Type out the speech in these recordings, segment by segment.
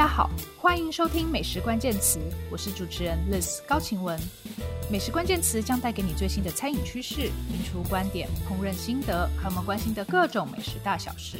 大家好，欢迎收听美食关键词，我是主持人 Liz 高晴雯。美食关键词将带给你最新的餐饮趋势、名厨观点、烹饪心得和我们关心的各种美食大小事。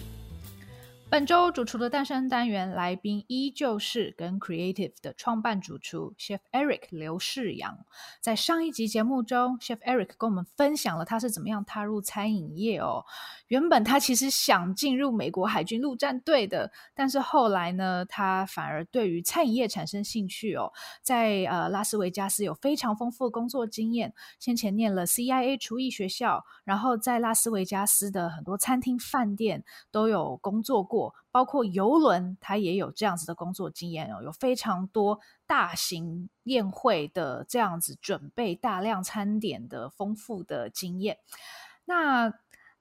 本周主厨的诞生单元来宾依旧是跟 Creative 的创办主厨 Chef Eric 刘世扬。在上一集节目中，Chef Eric 跟我们分享了他是怎么样踏入餐饮业哦。原本他其实想进入美国海军陆战队的，但是后来呢，他反而对于餐饮业产生兴趣哦。在呃拉斯维加斯有非常丰富的工作经验，先前念了 CIA 厨艺学校，然后在拉斯维加斯的很多餐厅、饭店都有工作过。包括游轮，他也有这样子的工作经验哦，有非常多大型宴会的这样子准备大量餐点的丰富的经验。那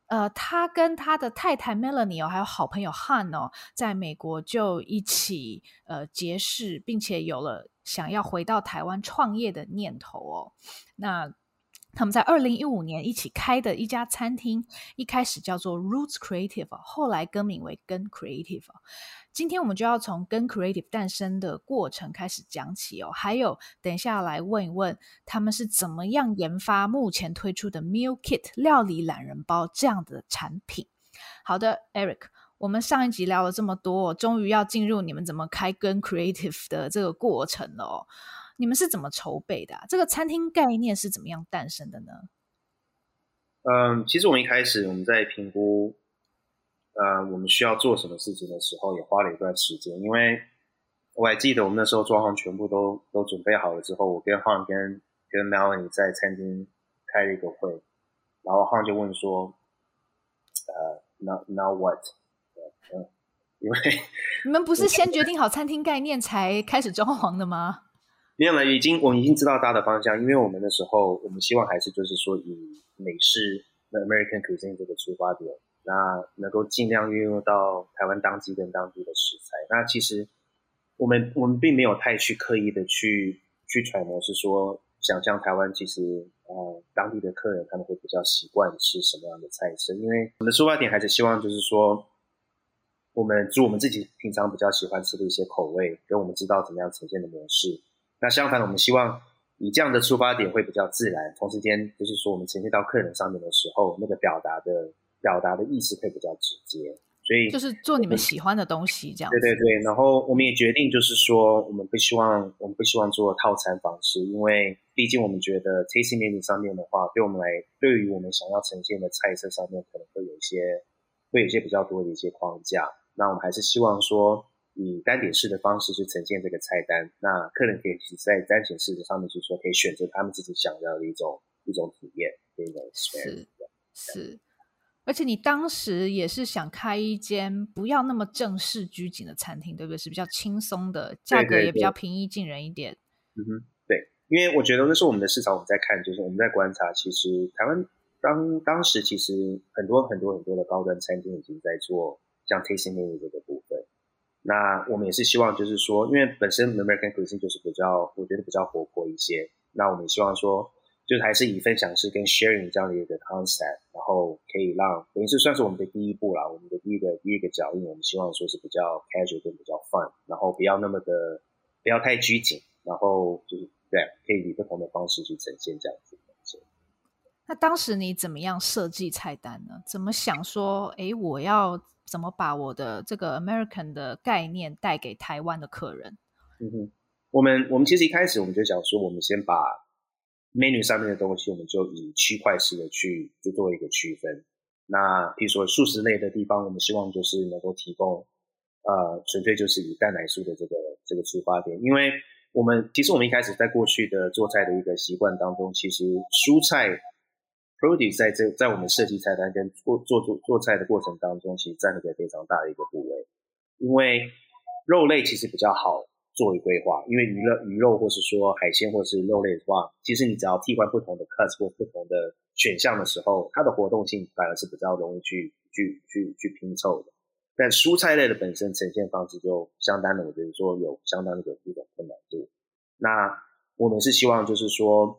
呃，他跟他的太太 Melanie 哦，还有好朋友 Han 哦，在美国就一起呃结识，并且有了想要回到台湾创业的念头哦。那他们在二零一五年一起开的一家餐厅，一开始叫做 Roots Creative，后来更名为 GUN Creative。今天我们就要从 GUN Creative 诞生的过程开始讲起哦，还有等一下来问一问他们是怎么样研发目前推出的 Meal Kit 料理懒人包这样的产品。好的，Eric，我们上一集聊了这么多，终于要进入你们怎么开跟 Creative 的这个过程了哦。你们是怎么筹备的啊？这个餐厅概念是怎么样诞生的呢？嗯，其实我们一开始我们在评估，呃，我们需要做什么事情的时候，也花了一段时间。因为我还记得我们那时候装潢全部都都准备好了之后，我跟 Han 跟跟 Melanie 在餐厅开了一个会，然后 Han 就问说：“呃，now now what？” 嗯，因为你们不是先决定好餐厅概念才开始装潢的吗？没有了，已经我们已经知道大的方向，因为我们那时候我们希望还是就是说以美式 American cuisine 这个出发点，那能够尽量运用到台湾当地跟当地的食材。那其实我们我们并没有太去刻意的去去揣摩，是说想象台湾其实呃当地的客人他们会比较习惯吃什么样的菜式，因为我们的出发点还是希望就是说我们做我们自己平常比较喜欢吃的一些口味，跟我们知道怎么样呈现的模式。那相反，我们希望以这样的出发点会比较自然，同时间就是说我们呈现到客人上面的时候，那个表达的表达的意思会比较直接，所以就是做你们喜欢的东西这样。对对对，然后我们也决定就是说，我们不希望我们不希望做套餐方式，因为毕竟我们觉得 tasting menu 上面的话，对我们来对于我们想要呈现的菜色上面可能会有一些会有一些比较多的一些框架，那我们还是希望说。以单点式的方式去呈现这个菜单，那客人可以在单点式的上面去说，可以选择他们自己想要的一种一种体验，一种是是。而且你当时也是想开一间不要那么正式拘谨的餐厅，对不对？是比较轻松的，价格也比较平易近人一点。嗯哼，对，因为我觉得那是我们的市场，我们在看，就是我们在观察，其实台湾当当时其实很多很多很多的高端餐厅已经在做像 tasting menu 这个部分。那我们也是希望，就是说，因为本身 American cuisine 就是比较，我觉得比较活泼一些。那我们希望说，就是还是以分享式跟 sharing 这样的一个 concept，然后可以让等于是算是我们的第一步啦，我们的第一个第一个脚印。我们希望说是比较 casual 跟比较 fun，然后不要那么的不要太拘谨，然后就是对，可以以不同的方式去呈现这样子。那当时你怎么样设计菜单呢？怎么想说，哎，我要。怎么把我的这个 American 的概念带给台湾的客人？嗯哼，我们我们其实一开始我们就想说，我们先把 menu 上面的东西，我们就以区块式的去就做一个区分。那比如说素食类的地方，我们希望就是能够提供，呃，纯粹就是以蛋奶素的这个这个出发点，因为我们其实我们一开始在过去的做菜的一个习惯当中，其实蔬菜。Produce 在这在我们设计菜单跟做做做做菜的过程当中，其实占了一个非常大的一个部位。因为肉类其实比较好做一规划，因为鱼肉鱼肉或是说海鲜或是肉类的话，其实你只要替换不同的 cuts 或不同的选项的时候，它的活动性反而是比较容易去去去去拼凑的。但蔬菜类的本身呈现方式就相当的，我觉得说有相当的一种困难度。那我们是希望就是说。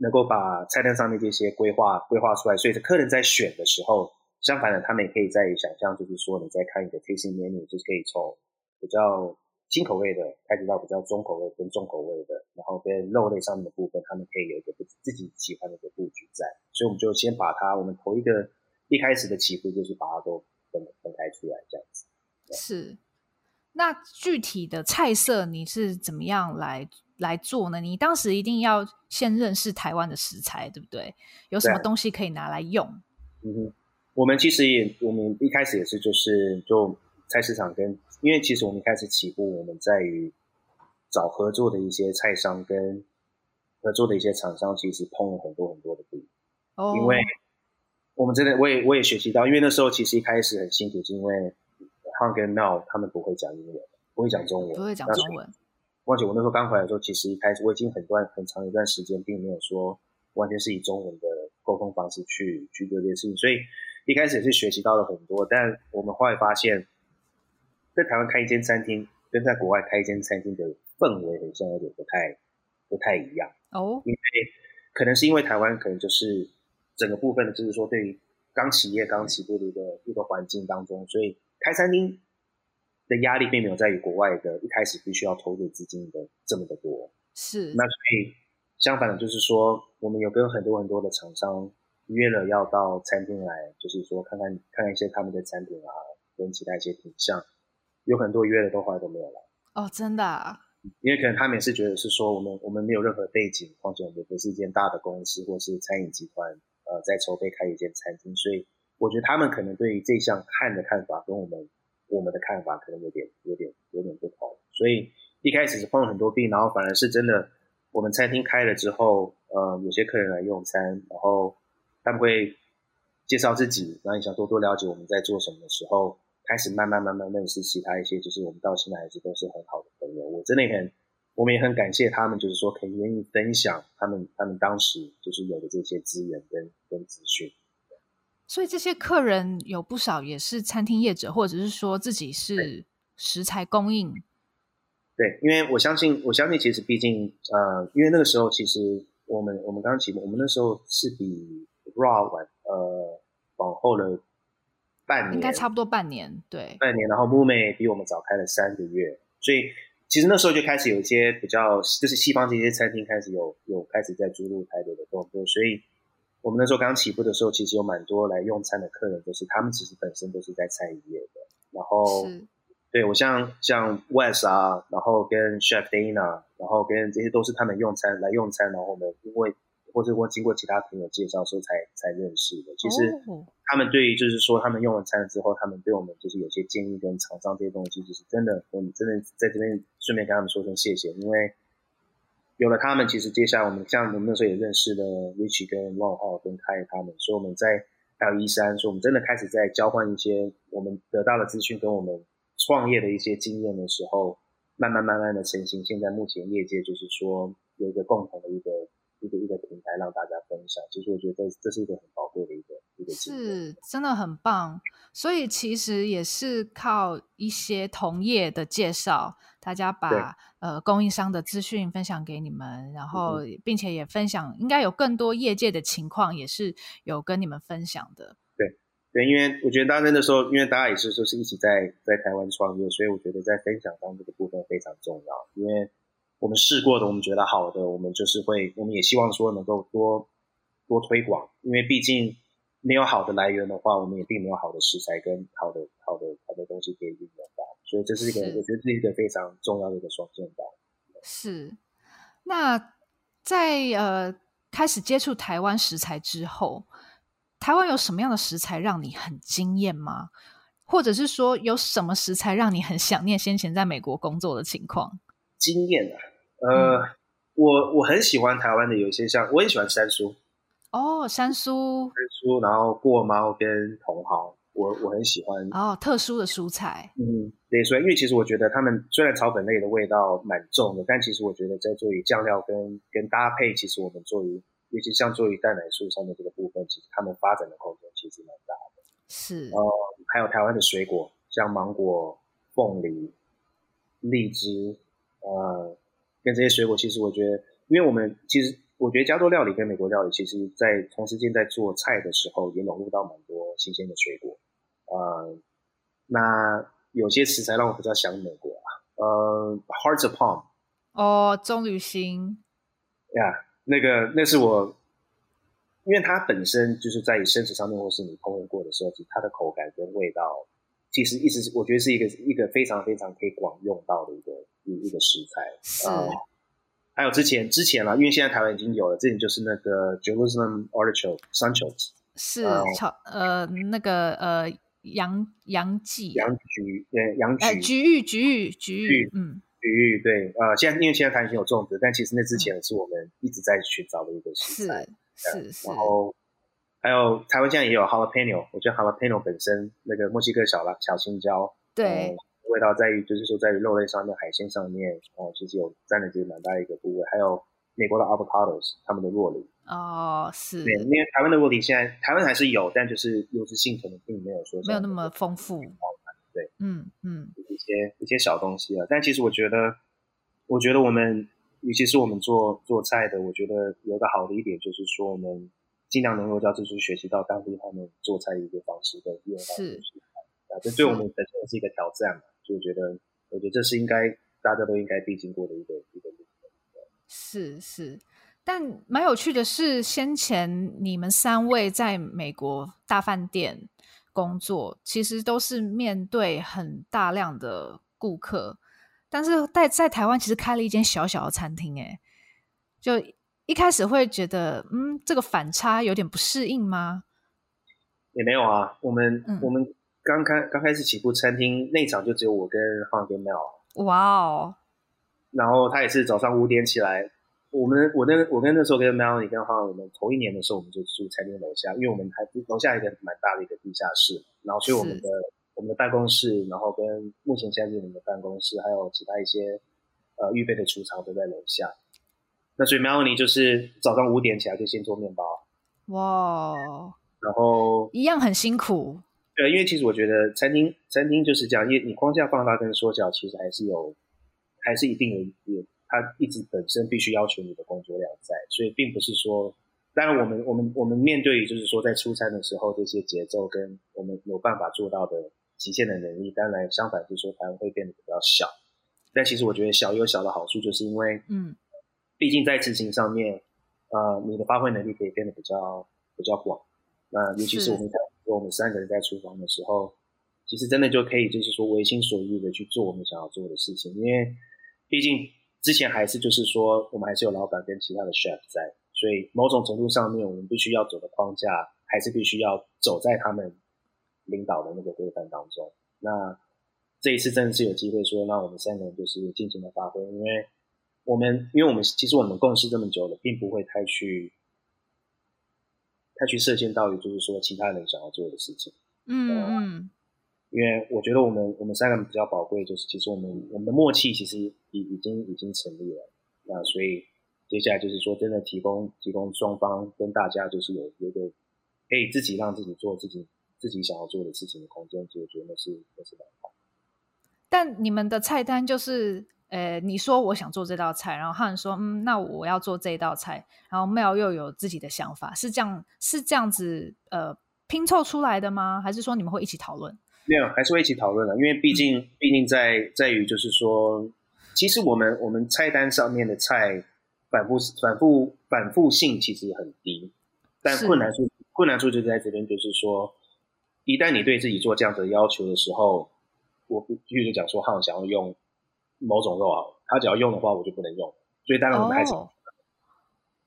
能够把菜单上面这些规划规划出来，所以客人在选的时候，相反的，他们也可以在想象，就是说你在看一个 tasting menu，就是可以从比较轻口味的开始到比较中口味跟重口味的，然后跟肉类上面的部分，他们可以有一个自己喜欢的一个布局在，所以我们就先把它，我们头一个一开始的起步就是把它都分分开出来这样子。是，那具体的菜色你是怎么样来来做呢？你当时一定要先认识台湾的食材，对不对？有什么东西可以拿来用？嗯哼，我们其实也，我们一开始也是就是就菜市场跟，因为其实我们一开始起步，我们在于找合作的一些菜商跟合作的一些厂商，其实碰了很多很多的壁。哦，因为我们真的，我也我也学习到，因为那时候其实一开始很辛苦，是因为。Hung 跟 Now 他们不会讲英文，不会讲中文，不会讲中文。而且我那时候刚回来的时候，其实一开始我已经很段很长一段时间，并没有说完全是以中文的沟通方式去去做这些事情，所以一开始也是学习到了很多。但我们后来发现，在台湾开一间餐厅，跟在国外开一间餐厅的氛围很像，有点不太不太一样哦。因为可能是因为台湾可能就是整个部分的，就是说对于刚企业、刚起步的一个一个环境当中，所以。开餐厅的压力并没有在于国外的一开始必须要投入资金的这么的多，是。那所以相反的，就是说我们有跟很多很多的厂商约了要到餐厅来，就是说看看看看一些他们的产品啊，跟其他一些品项，有很多约了都后来都没有来。哦，真的啊？因为可能他们也是觉得是说我们我们没有任何背景，况且我们不是一间大的公司或是餐饮集团，呃，在筹备开一间餐厅，所以。我觉得他们可能对于这项看的看法跟我们我们的看法可能有点有点有点不同，所以一开始是碰了很多壁，然后反而是真的，我们餐厅开了之后，呃，有些客人来用餐，然后他们会介绍自己，然后你想多多了解我们在做什么的时候，开始慢慢慢慢认识其他一些，就是我们到现在还是都是很好的朋友。我真的很，我们也很感谢他们，就是说可以愿意分享他们他们当时就是有的这些资源跟跟资讯。所以这些客人有不少也是餐厅业者，或者是说自己是食材供应。对，因为我相信，我相信其实毕竟，呃，因为那个时候其实我们我们刚起步，我们那时候是比 Raw 晚呃往后了半年，应该差不多半年，对，半年。然后 Mume 比我们早开了三个月，所以其实那时候就开始有一些比较，就是西方这些餐厅开始有有开始在注入台北的动作，所以。我们那时候刚起步的时候，其实有蛮多来用餐的客人，就是他们其实本身都是在餐饮业的。然后，对我像像 Wes 啊，然后跟 Chef Dana，然后跟这些都是他们用餐来用餐，然后我们因为或者我经过其他朋友介绍所以才才认识的。其实他们对于就是说他们用了餐之后，他们对我们就是有些建议跟厂商这些东西，就是真的，我们真的在这边顺便跟他们说声谢谢，因为。有了他们，其实接下来我们像我们那时候也认识了 Rich 跟 Long 浩跟开他们，所以我们在还有一三，所以我们真的开始在交换一些我们得到的资讯跟我们创业的一些经验的时候，慢慢慢慢的成型。现在目前业界就是说有一个共同的一个一个一个平台让大家分享，其实我觉得这这是一个很宝贵的一个一个，是真的很棒。所以其实也是靠一些同业的介绍。大家把呃供应商的资讯分享给你们，然后并且也分享，应该有更多业界的情况也是有跟你们分享的。对对，因为我觉得当时那时候，因为大家也是说是一起在在台湾创业，所以我觉得在分享上这个部分非常重要。因为我们试过的，我们觉得好的，我们就是会，我们也希望说能够多多推广，因为毕竟。没有好的来源的话，我们也并没有好的食材跟好的好的好的东西可以运用到，所以这是一个我觉得是一个非常重要的一个双线道。是，那在呃开始接触台湾食材之后，台湾有什么样的食材让你很惊艳吗？或者是说有什么食材让你很想念先前在美国工作的情况？经验啊，呃，嗯、我我很喜欢台湾的有一些像，我也喜欢山苏。哦，山苏，山苏，然后过猫跟茼蒿，我我很喜欢。哦，特殊的蔬菜。嗯，对，所以因为其实我觉得他们虽然草本类的味道蛮重的，但其实我觉得在做于酱料跟跟搭配，其实我们做于，尤其像做于蛋奶素上面这个部分，其实他们发展的空间其实蛮大的。是。哦，还有台湾的水果，像芒果、凤梨、荔枝，呃，跟这些水果，其实我觉得，因为我们其实。我觉得加州料理跟美国料理，其实在同时间在做菜的时候，也融入到蛮多新鲜的水果。呃，那有些食材让我比较想美国啊，呃，Hearts of Palm。哦，棕榈心。呀、yeah，那个那是我，因为它本身就是在于生食上面，或是你烹饪过的时候，其实它的口感跟味道，其实一直我觉得是一个一个非常非常可以广用到的一个一一个食材。是。呃还有之前之前啦，因为现在台湾已经有了，之前就是那个 Jerusalem Artichoke Sunchokes 是炒呃那个呃洋洋蓟洋菊对洋菊呃菊芋菊芋菊芋嗯菊芋对呃现在因为现在台湾已经有种植，但其实那之前是我们一直在寻找的一个食材是是，然后还有台湾现在也有 Jalapeno，我觉得 Jalapeno 本身那个墨西哥小辣小青椒对。味道在于，就是说在于肉类上面、海鲜上面，哦，其实有占了其实蛮大的一个部位。还有美国的 avocados，他们的酪梨哦，是对，因为台湾的酪梨现在台湾还是有，但就是优质性可能并没有说没有那么丰富。对，嗯嗯，一些一些小东西啊。但其实我觉得，我觉得我们，尤其是我们做做菜的，我觉得有个好的一点就是说，我们尽量能够叫就是学习到当地他们做菜的一个方式跟用方式啊，这对我们本身也是一个挑战嘛。就觉得，我觉得这是应该大家都应该必经过的一个一个路。是是，但蛮有趣的是，先前你们三位在美国大饭店工作，其实都是面对很大量的顾客，但是在在台湾其实开了一间小小的餐厅，哎，就一开始会觉得，嗯，这个反差有点不适应吗？也没有啊，我们、嗯、我们。刚开刚开始起步，餐厅那场就只有我跟 Han 跟 Mel。哇哦！然后他也是早上五点起来。我们我那我跟那时候跟 Mel 你跟 Han，我们头一年的时候，我们就住餐厅楼下，因为我们还楼下一个蛮大的一个地下室。然后所以我们的我们的办公室，然后跟目前现在是我们的办公室，还有其他一些呃预备的储藏都在楼下。那所以 Melanie 就是早上五点起来就先做面包。哇！然后一样很辛苦。对，因为其实我觉得餐厅餐厅就是这样，因为你框架放大跟缩小，其实还是有，还是一定有有，它一直本身必须要求你的工作量在，所以并不是说，当然我们我们我们面对就是说在出餐的时候这些节奏跟我们有办法做到的极限的能力，当然相反就是说它会变得比较小，但其实我觉得小有小的好处，就是因为嗯，毕竟在执行上面，呃，你的发挥能力可以变得比较比较广，那尤其是我们在。我们三个人在厨房的时候，其实真的就可以，就是说随心所欲的去做我们想要做的事情。因为毕竟之前还是就是说，我们还是有老板跟其他的 chef 在，所以某种程度上面，我们必须要走的框架，还是必须要走在他们领导的那个规范当中。那这一次真的是有机会说，让我们三个人就是尽情的发挥，因为我们因为我们其实我们共事这么久了，并不会太去。太去设限到于就是说其他人想要做的事情，嗯嗯，因为我觉得我们我们三个人比较宝贵，就是其实我们我们的默契其实已已经已经成立了，那所以接下来就是说真的提供提供双方跟大家就是有有一个可以自己让自己做自己自己想要做的事情的空间，其实我觉得那是那是蛮好。但你们的菜单就是。呃，你说我想做这道菜，然后 Han 说，嗯，那我要做这道菜，然后 Mel 又有自己的想法，是这样是这样子呃拼凑出来的吗？还是说你们会一起讨论？没有，还是会一起讨论的，因为毕竟、嗯、毕竟在在于就是说，其实我们我们菜单上面的菜反复反复反复性其实很低，但困难处困难处就在这边，就是说，一旦你对自己做这样子的要求的时候，我必须讲说 Han 想要用。某种肉啊，他只要用的话，我就不能用。所以当然我们还是，oh.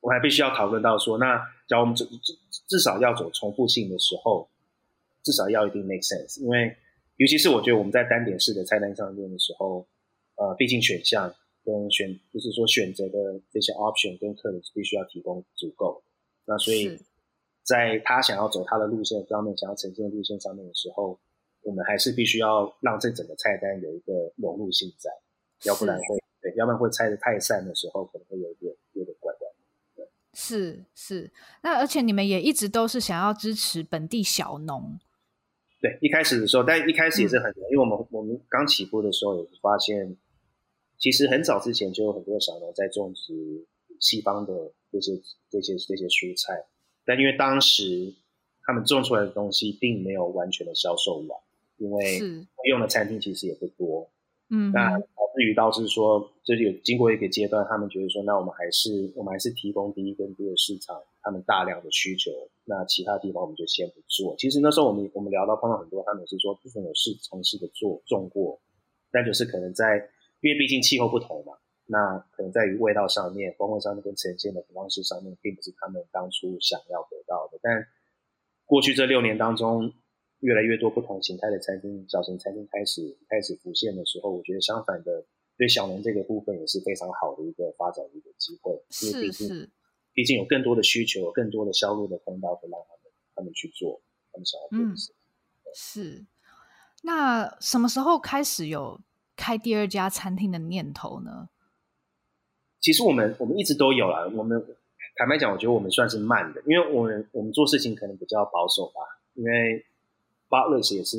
我还必须要讨论到说，那假如我们至至至少要走重复性的时候，至少要一定 make sense。因为尤其是我觉得我们在单点式的菜单上面的时候，呃，毕竟选项跟选就是说选择的这些 option 跟客人是必须要提供足够。那所以在他想要走他的路线上面，想要呈现的路线上面的时候，我们还是必须要让这整个菜单有一个融入性在。要不然会对，要不然会拆的太散的时候，可能会有点有点怪怪的。对，是是，那而且你们也一直都是想要支持本地小农。对，一开始的时候，但一开始也是很，嗯、因为我们我们刚起步的时候，也是发现，其实很早之前就有很多小农在种植西方的这些这些这些蔬菜，但因为当时他们种出来的东西并没有完全的销售完，因为用的餐厅其实也不多。嗯，那导致于导致说，就是有经过一个阶段，他们觉得说，那我们还是我们还是提供第一跟第二市场他们大量的需求，那其他地方我们就先不做。其实那时候我们我们聊到碰到很多，他们是说部分有试尝试的做种过，但就是可能在因为毕竟气候不同嘛，那可能在于味道上面、风味上面跟呈现的方式上面，并不是他们当初想要得到的。但过去这六年当中，越来越多不同形态的餐厅、小型餐厅开始开始浮现的时候，我觉得相反的，对小农这个部分也是非常好的一个发展的一个机会。因为毕竟是，毕竟有更多的需求，有更多的销路的通道，可以让他们他们去做他们想要做的事。嗯，是。那什么时候开始有开第二家餐厅的念头呢？其实我们我们一直都有啦。我们坦白讲，我觉得我们算是慢的，因为我们我们做事情可能比较保守吧，因为。Butler's 也是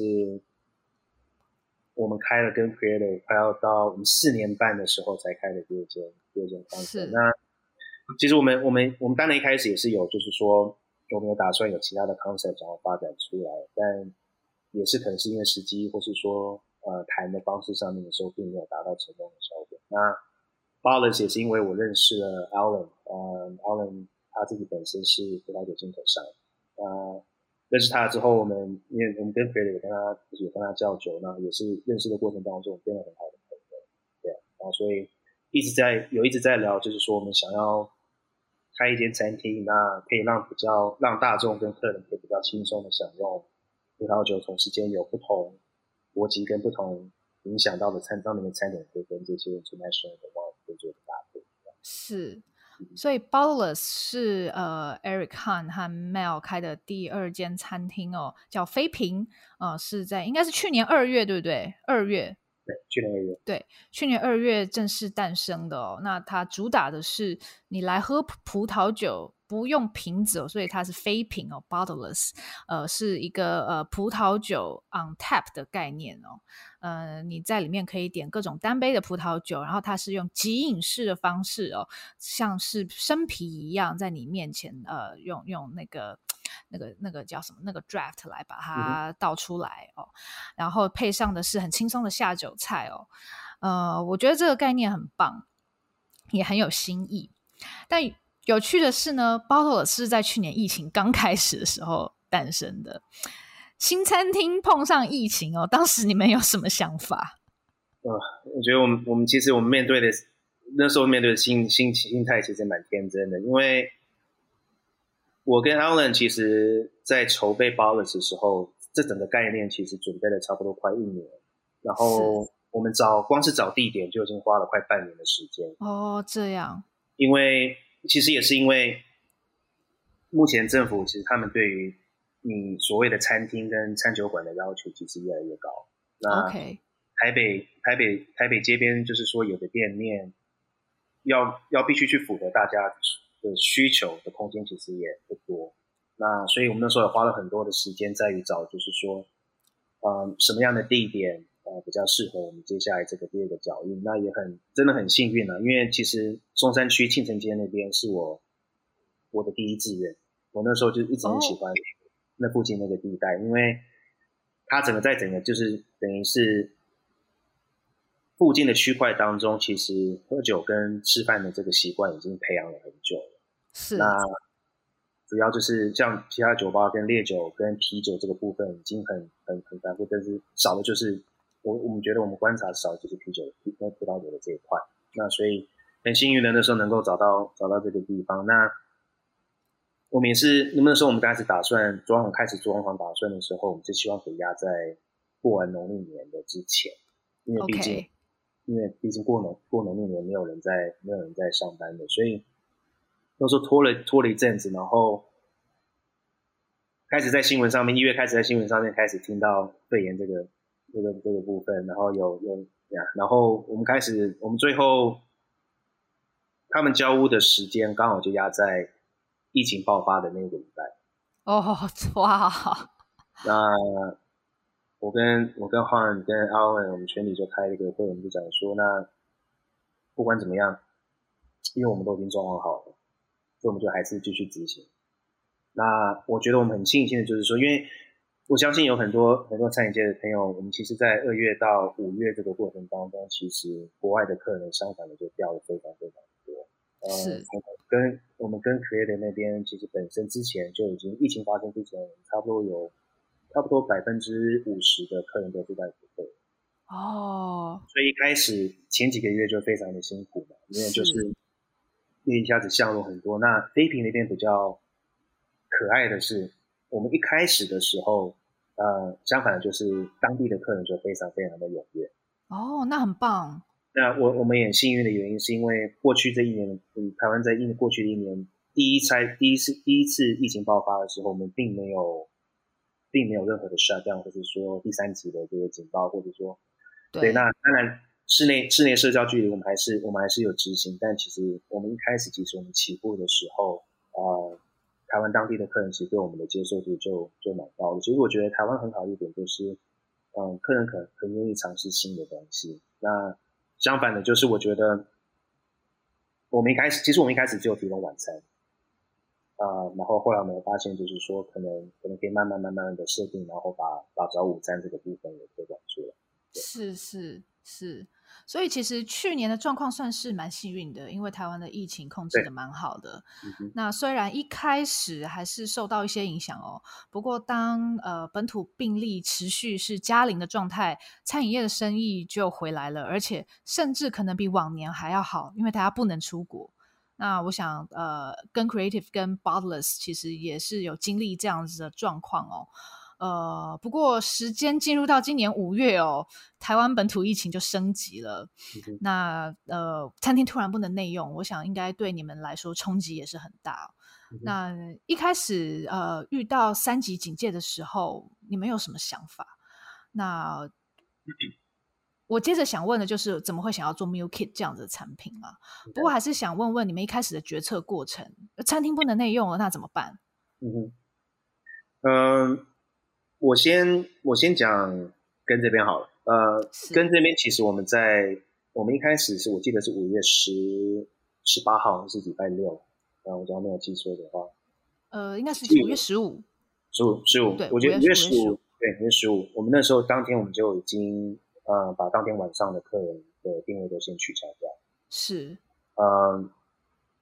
我们开了跟 Creator 快要到我们四年半的时候才开的第二间第二间餐厅。那其实我们我们我们当然一开始也是有，就是说我们有打算有其他的 concept 想要发展出来，但也是可能是因为时机，或是说呃谈的方式上面的时候，并没有达到成功的效果。那 Butler's 也是因为我认识了 Alan，呃 Alan 他自己本身是葡萄酒进口商，呃认识他之后，我们因为我们跟裴磊也跟他也跟他叫酒，那也是认识的过程当中变得很好的朋友，对，然后所以一直在有一直在聊，就是说我们想要开一间餐厅，那可以让比较让大众跟客人可以比较轻松的享用葡萄酒，同时间有不同国籍跟不同影响到的餐上面的餐点，可以跟这些 international 的话可以做搭配，是。所以 Bottleless 是呃 Eric Han 和 Mel 开的第二间餐厅哦，叫飞瓶，呃，是在应该是去年二月，对不对？二月，对，去年二月，对，去年二月正式诞生的哦。那它主打的是你来喝葡萄酒。不用瓶子哦，所以它是非瓶哦，bottleless，呃，是一个呃葡萄酒 on tap 的概念哦，呃，你在里面可以点各种单杯的葡萄酒，然后它是用即饮式的方式哦，像是生啤一样在你面前，呃，用用那个那个那个叫什么那个 draft 来把它倒出来哦，然后配上的是很轻松的下酒菜哦，呃，我觉得这个概念很棒，也很有新意，但。有趣的是呢，Bottleless 是在去年疫情刚开始的时候诞生的。新餐厅碰上疫情哦，当时你们有什么想法？呃，我觉得我们我们其实我们面对的那时候面对的心心心态其实蛮天真的，因为我跟 Alan 其实，在筹备 Bottleless 的时候，这整个概念其实准备了差不多快一年，然后我们找光是找地点就已经花了快半年的时间。哦，这样，因为。其实也是因为，目前政府其实他们对于你所谓的餐厅跟餐酒馆的要求其实越来越高。那台北台北台北街边就是说有的店面要要必须去符合大家的需求的空间其实也不多。那所以我们那时候也花了很多的时间在于找，就是说，嗯，什么样的地点。呃，比较适合我们接下来这个第二个脚印，那也很真的很幸运啊，因为其实松山区庆城街那边是我我的第一志愿，我那时候就一直很喜欢那附近那个地带，因为它整个在整个就是等于是附近的区块当中，其实喝酒跟吃饭的这个习惯已经培养了很久了。是，那主要就是像其他酒吧跟烈酒跟啤酒这个部分已经很很很繁复，但是少的就是。我我们觉得我们观察少就是啤酒跟葡萄酒的这一块，那所以很幸运的那时候能够找到找到这个地方。那我们也是那那时候我们开始打算装潢开始装潢打算的时候，我们就希望可以压在过完农历年的之前，因为毕竟、okay. 因为毕竟过农过农历年没有人在没有人在上班的，所以那时候拖了拖了一阵子，然后开始在新闻上面一月开始在新闻上面开始听到肺炎这个。这个这个部分，然后有有呀，然后我们开始，我们最后他们交屋的时间刚好就压在疫情爆发的那个礼拜。哦，哇！那我跟我跟 Han 跟 Alan，我们群里就开了一个会，我们就讲说，那不管怎么样，因为我们都已经装潢好了，所以我们就还是继续执行。那我觉得我们很庆幸的就是说，因为我相信有很多很多餐饮界的朋友，我们其实，在二月到五月这个过程当中，其实国外的客人相反的就掉了非常非常多。是。呃，跟我们跟 Creative 那边，其实本身之前就已经疫情发生之前，差不多有差不多百分之五十的客人都是在国内。哦。所以一开始前几个月就非常的辛苦嘛，因为就是因为一下子项目很多。那菲平那边比较可爱的是。我们一开始的时候，呃，相反就是当地的客人就非常非常的踊跃。哦，那很棒。那我我们也幸运的原因是因为过去这一年，嗯，台湾在一过去的一年第一拆第一次第一次疫情爆发的时候，我们并没有并没有任何的 shutdown，或者说第三级的这个警报，或者说对，对，那当然室内室内社交距离我们还是我们还是有执行，但其实我们一开始其实我们起步的时候，呃。台湾当地的客人其实对我们的接受度就就蛮高的。其实我觉得台湾很好一点就是，嗯，客人可很愿意尝试新的东西。那相反的，就是我觉得我们一开始，其实我们一开始只有提供晚餐，啊、然后后来我们发现，就是说可能可能可以慢慢慢慢的设定，然后把把早午餐这个部分也推广出来。是是是。所以其实去年的状况算是蛮幸运的，因为台湾的疫情控制的蛮好的。那虽然一开始还是受到一些影响哦，不过当呃本土病例持续是加零的状态，餐饮业的生意就回来了，而且甚至可能比往年还要好，因为大家不能出国。那我想呃跟 Creative 跟 Bodless 其实也是有经历这样子的状况哦。呃，不过时间进入到今年五月哦，台湾本土疫情就升级了。嗯、那呃，餐厅突然不能内用，我想应该对你们来说冲击也是很大。嗯、那一开始呃遇到三级警戒的时候，你们有什么想法？那、嗯、我接着想问的就是，怎么会想要做 Meal Kit 这样子的产品啊？嗯、不过还是想问问你们一开始的决策过程。餐厅不能内用了，那怎么办？嗯哼，嗯、呃。我先我先讲跟这边好了，呃，跟这边其实我们在我们一开始是我记得是五月十十八号是礼拜六，呃，我只要没有记错的话，呃，应该是五月十五，十五十五，对，我觉得五月十五，对，五月十五，我们那时候当天我们就已经呃把当天晚上的客人的定位都先取消掉，是，呃，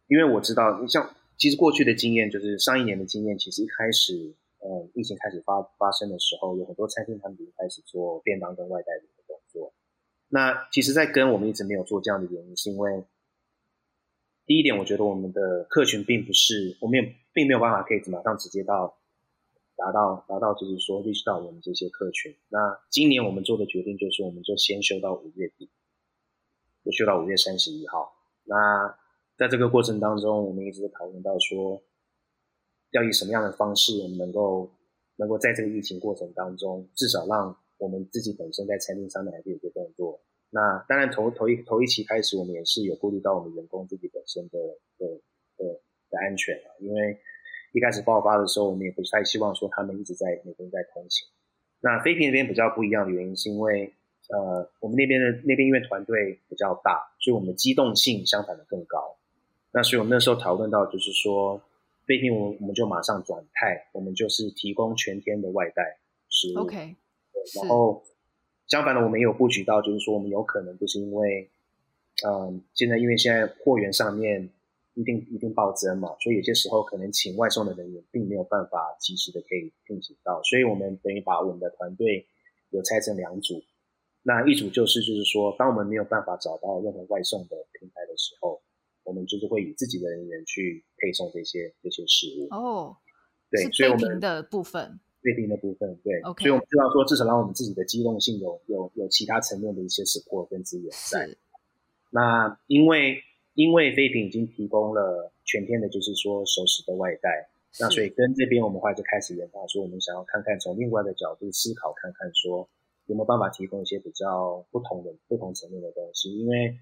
因为我知道，你像其实过去的经验就是上一年的经验，其实一开始。嗯，疫情开始发发生的时候，有很多餐厅他们已经开始做便当跟外带的一个动作。那其实，在跟我们一直没有做这样的原因，是因为第一点，我觉得我们的客群并不是，我们也并没有办法可以马上直接到达到达到，就是说 reach 到我们这些客群。那今年我们做的决定就是，我们就先休到五月底，就休到五月三十一号。那在这个过程当中，我们一直讨论到说。要以什么样的方式，我们能够能够在这个疫情过程当中，至少让我们自己本身在餐厅上面还是有些动作。那当然头头一头一期开始，我们也是有顾虑到我们员工自己本身的的的的安全啊。因为一开始爆发的时候，我们也不太希望说他们一直在每天在通勤。那菲平那边比较不一样的原因，是因为呃，我们那边的那边因为团队比较大，所以我们的机动性相反的更高。那所以我们那时候讨论到，就是说。菲平，我我们就马上转态，我们就是提供全天的外带食物。OK，然后相反的，我们也有布局到，就是说我们有可能就是因为，嗯，现在因为现在货源上面一定一定暴增嘛，所以有些时候可能请外送的人员并没有办法及时的可以聘请到，所以我们等于把我们的团队有拆成两组，那一组就是就是说，当我们没有办法找到任何外送的平台的时候。我们就是会以自己的人员去配送这些这些食物哦，对，所以我们的部分，备品的部分，对，OK，所以我们知道说，至少让我们自己的机动性有有有其他层面的一些 support 跟资源在。是那因为因为飞品已经提供了全天的，就是说熟食的外带，那所以跟这边我们后来就开始研发，说我们想要看看从另外的角度思考，看看说有没有办法提供一些比较不同的不同层面的东西，因为。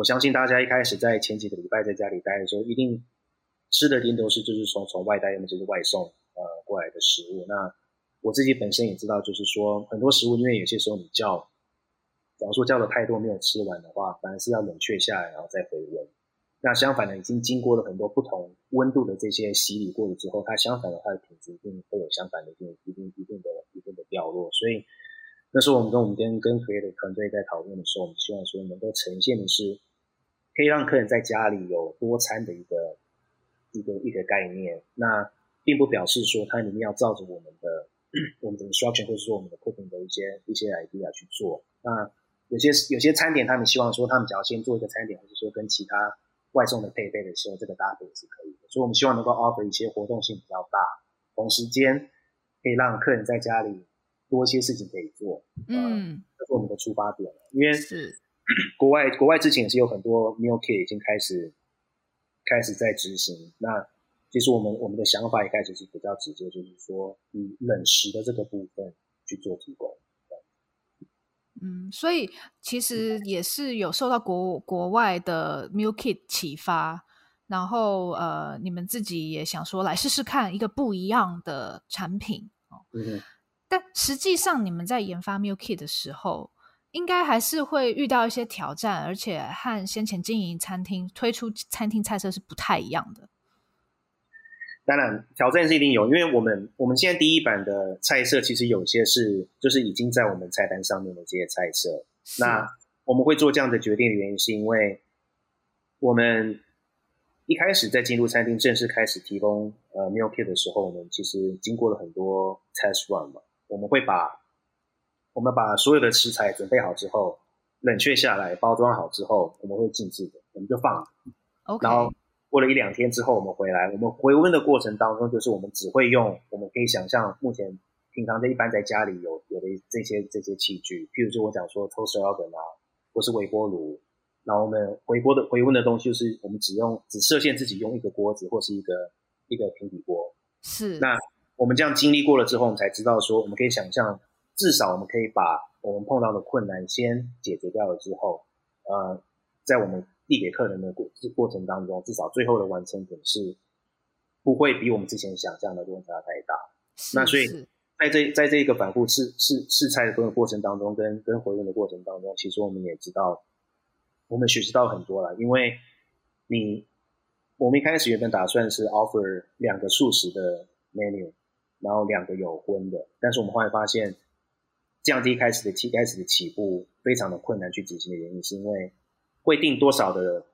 我相信大家一开始在前几个礼拜在家里待的时候，一定吃的一定都是就是从从外带，要么就是外送呃过来的食物。那我自己本身也知道，就是说很多食物，因为有些时候你叫，假如说叫的太多没有吃完的话，反而是要冷却下来然后再回温。那相反的，已经经过了很多不同温度的这些洗礼过了之后，它相反的它的品质一定会有相反的一定一定一定的一定的掉落。所以那时候我们跟我们跟跟行业的团队在讨论的时候，我们希望说能够呈现的是可以让客人在家里有多餐的一个一个一个概念。那并不表示说它里面要照着我们的 我们的 instruction 或者说我们的 cooking 的一些一些 idea 去做。那有些有些餐点，他们希望说他们只要先做一个餐点，或者说跟其他外送的配备的时候，这个搭配也是可以的。所以我们希望能够 offer 一些活动性比较大，同时间可以让客人在家里多一些事情可以做。嗯，这是我们的出发点。因为是国 外国外之前也是有很多 meal kit 已经开始开始在执行。那其实我们我们的想法一开始是比较直接，就是说以冷食的这个部分去做提供。嗯，所以其实也是有受到国国外的 meal kit 启发，然后呃，你们自己也想说来试试看一个不一样的产品哦。嗯。但实际上你们在研发 meal kit 的时候，应该还是会遇到一些挑战，而且和先前经营餐厅推出餐厅菜色是不太一样的。当然，挑战是一定有，因为我们我们现在第一版的菜色其实有些是就是已经在我们菜单上面的这些菜色。那我们会做这样的决定的原因，是因为我们一开始在进入餐厅正式开始提供呃 meal kit 的时候，我们其实经过了很多 test run 嘛。我们会把我们把所有的食材准备好之后，冷却下来，包装好之后，我们会静置的，我们就放。OK。然后过了一两天之后，我们回来，我们回温的过程当中，就是我们只会用我们可以想象目前平常在一般在家里有有的这些这些器具，譬如说我讲说 toaster oven 啊，或是微波炉，然后我们回锅的回温的东西，就是我们只用只设限自己用一个锅子或是一个一个平底锅。是。那我们这样经历过了之后，我们才知道说，我们可以想象，至少我们可以把我们碰到的困难先解决掉了之后，呃，在我们。递给客人的过过程当中，至少最后的完成品是不会比我们之前想象的落差太大。是是，那所以在这在这一个反复试试试菜的过过程当中，跟跟回应的过程当中，其实我们也知道，我们学习到很多了。因为你我们一开始原本打算是 offer 两个素食的 menu，然后两个有荤的，但是我们后来发现，这样子一开始的起开始的起步非常的困难去执行的原因，是因为。会定多少的，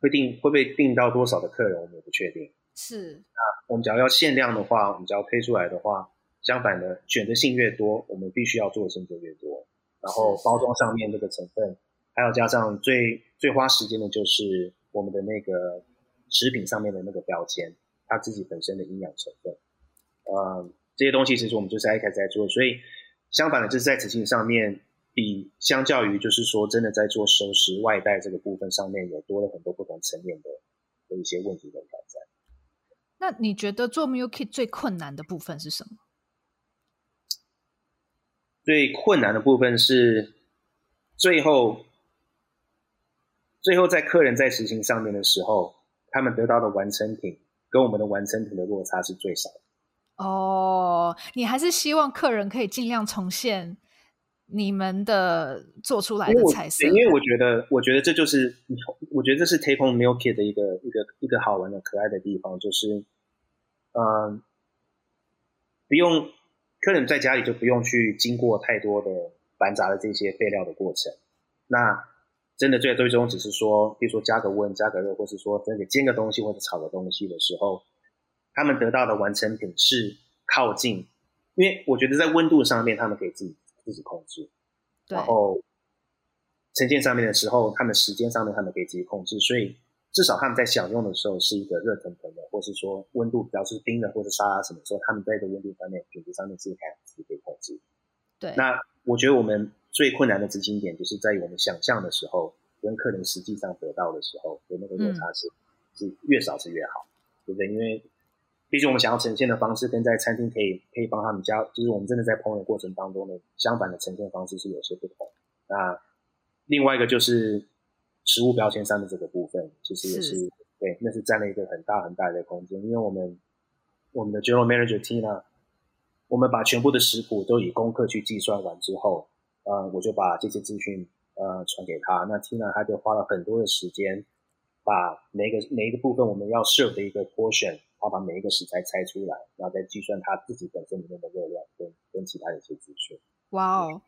会定会不会订到多少的客人，我们也不确定。是，那我们只要要限量的话，我们只要推出来的话，相反的选择性越多，我们必须要做的事情就越多。然后包装上面这个成分，还有加上最最花时间的就是我们的那个食品上面的那个标签，它自己本身的营养成分。呃，这些东西其实我们就是一开始在做，所以相反的就是在执行上面。比相较于就是说，真的在做收拾外带这个部分上面，有多了很多不同层面的的一些问题跟挑战。那你觉得做 meal kit 最困难的部分是什么？最困难的部分是最后，最后在客人在执行上面的时候，他们得到的完成品跟我们的完成品的落差是最少的。哦，你还是希望客人可以尽量重现。你们的做出来的菜色，因为我觉得，我觉得这就是，我觉得这是 Take Home Meal Kit 的一个一个一个好玩的可爱的地方，就是，嗯、呃，不用客人在家里就不用去经过太多的繁杂的这些备料的过程，那真的最最终只是说，比如说加个温、加个热，或是说真的煎个东西或者炒个东西的时候，他们得到的完成品是靠近，因为我觉得在温度上面他们可以自己。自己控制，然后呈现上面的时候，他们时间上面他们可以自己控制，所以至少他们在享用的时候是一个热腾腾的，或是说温度比较是冰的，或者沙拉什么时候，他们在这个温度上面、品质上面自己可以自己可以控制。对，那我觉得我们最困难的执行点，就是在于我们想象的时候，跟客人实际上得到的时候的那个落差是、嗯、是越少是越好，对不对？因为毕竟我们想要呈现的方式跟在餐厅可以可以帮他们加，就是我们真的在烹饪过程当中的相反的呈现方式是有些不同。那另外一个就是食物标签上的这个部分，其实也是，是对，那是占了一个很大很大的空间。因为我们我们的 General Manager Tina，我们把全部的食谱都以功课去计算完之后，呃，我就把这些资讯呃传给他。那 Tina 他就花了很多的时间，把每一个每一个部分我们要 serve 的一个 portion。他把每一个食材拆出来，然后再计算他自己本身里面的热量跟跟其他的一些资讯。哇哦，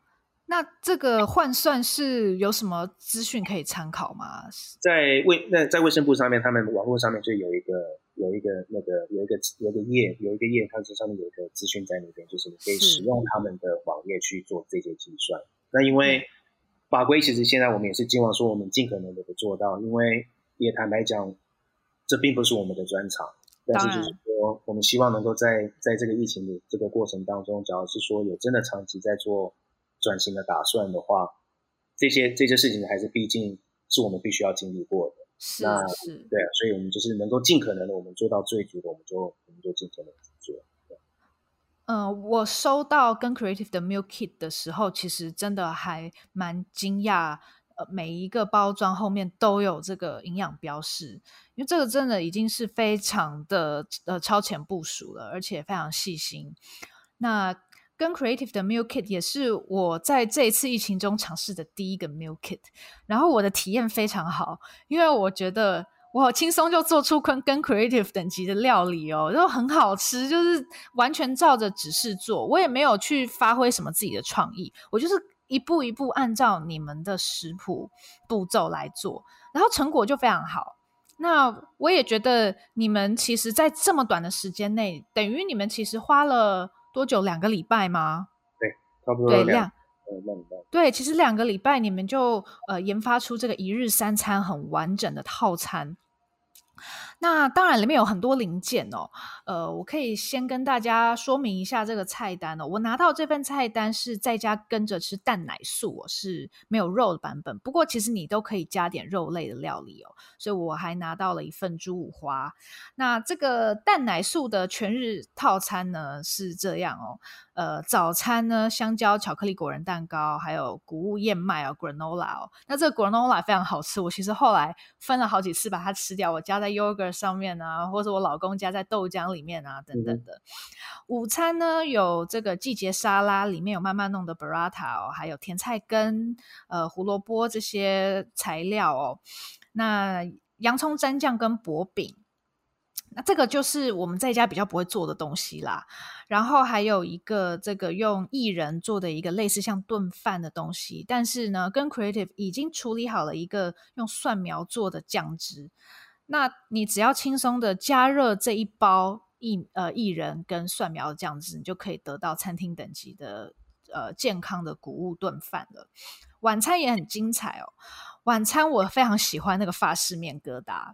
那这个换算是有什么资讯可以参考吗？在卫那在卫生部上面，他们网络上面就有一个有一个那个有一个有一个页有一个页，它这上面有一个资讯在那边，就是你可以使用他们的网页去做这些计算。那因为法规其实现在我们也是希望说，我们尽可能的做到，因为也坦白讲，这并不是我们的专长。但是就是说，我们希望能够在在这个疫情的这个过程当中，假如是说有真的长期在做转型的打算的话，这些这些事情还是毕竟是我们必须要经历过的。是那是，对啊，所以我们就是能够尽可能的，我们做到最足的，我们就我们就尽可能去做。嗯、呃，我收到跟 Creative 的 Meal Kit 的时候，其实真的还蛮惊讶。呃，每一个包装后面都有这个营养标示，因为这个真的已经是非常的呃超前部署了，而且非常细心。那跟 Creative 的 Meal Kit 也是我在这一次疫情中尝试的第一个 Meal Kit，然后我的体验非常好，因为我觉得我好轻松就做出跟跟 Creative 等级的料理哦，然后很好吃，就是完全照着指示做，我也没有去发挥什么自己的创意，我就是。一步一步按照你们的食谱步骤来做，然后成果就非常好。那我也觉得你们其实，在这么短的时间内，等于你们其实花了多久？两个礼拜吗？对，差不多对两。对，其实两个礼拜你们就呃研发出这个一日三餐很完整的套餐。那当然，里面有很多零件哦。呃，我可以先跟大家说明一下这个菜单哦。我拿到这份菜单是在家跟着吃蛋奶素，我是没有肉的版本。不过其实你都可以加点肉类的料理哦。所以我还拿到了一份猪五花。那这个蛋奶素的全日套餐呢是这样哦。呃，早餐呢，香蕉巧克力果仁蛋糕，还有谷物燕麦哦，granola 哦。那这个 granola 非常好吃，我其实后来分了好几次把它吃掉，我加在 yogurt 上面啊，或者我老公加在豆浆里面啊，等等的。嗯、午餐呢，有这个季节沙拉，里面有慢慢弄的 burrata 哦，还有甜菜根、呃胡萝卜这些材料哦。那洋葱蘸酱跟薄饼。那这个就是我们在家比较不会做的东西啦，然后还有一个这个用薏仁做的一个类似像炖饭的东西，但是呢，跟 Creative 已经处理好了一个用蒜苗做的酱汁，那你只要轻松的加热这一包薏呃薏仁跟蒜苗的酱汁，你就可以得到餐厅等级的呃健康的谷物炖饭了。晚餐也很精彩哦，晚餐我非常喜欢那个法式面疙瘩。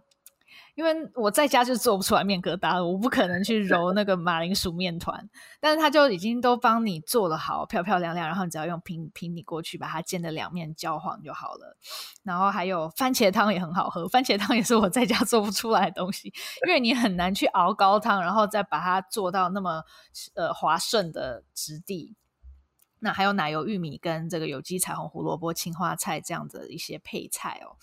因为我在家就做不出来面疙瘩，我不可能去揉那个马铃薯面团，但是他就已经都帮你做了好，漂漂亮亮，然后你只要用平平底锅去把它煎的两面焦黄就好了。然后还有番茄汤也很好喝，番茄汤也是我在家做不出来的东西，因为你很难去熬高汤，然后再把它做到那么呃滑顺的质地。那还有奶油玉米跟这个有机彩虹胡萝卜、青花菜这样的一些配菜哦。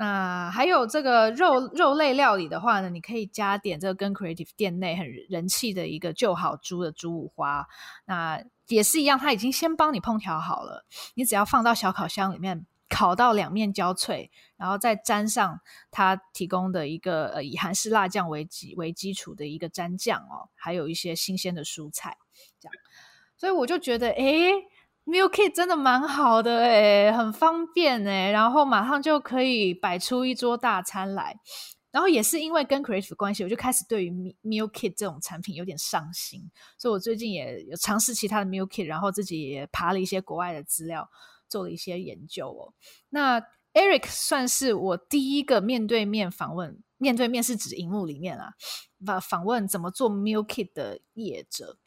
那还有这个肉肉类料理的话呢，你可以加点这个跟 Creative 店内很人气的一个旧好猪的猪五花，那也是一样，他已经先帮你烹调好了，你只要放到小烤箱里面烤到两面焦脆，然后再沾上他提供的一个呃以韩式辣酱为基为基础的一个蘸酱哦，还有一些新鲜的蔬菜，这样，所以我就觉得诶 Kit 真的蛮好的诶，很方便诶，然后马上就可以摆出一桌大餐来。然后也是因为跟 Creative 关系，我就开始对于 Milk Kit 这种产品有点上心，所以我最近也有尝试其他的 Milk Kit，然后自己也爬了一些国外的资料，做了一些研究哦。那 Eric 算是我第一个面对面访问，面对面是指荧幕里面啊，把访问怎么做 Meal Kit 的业者。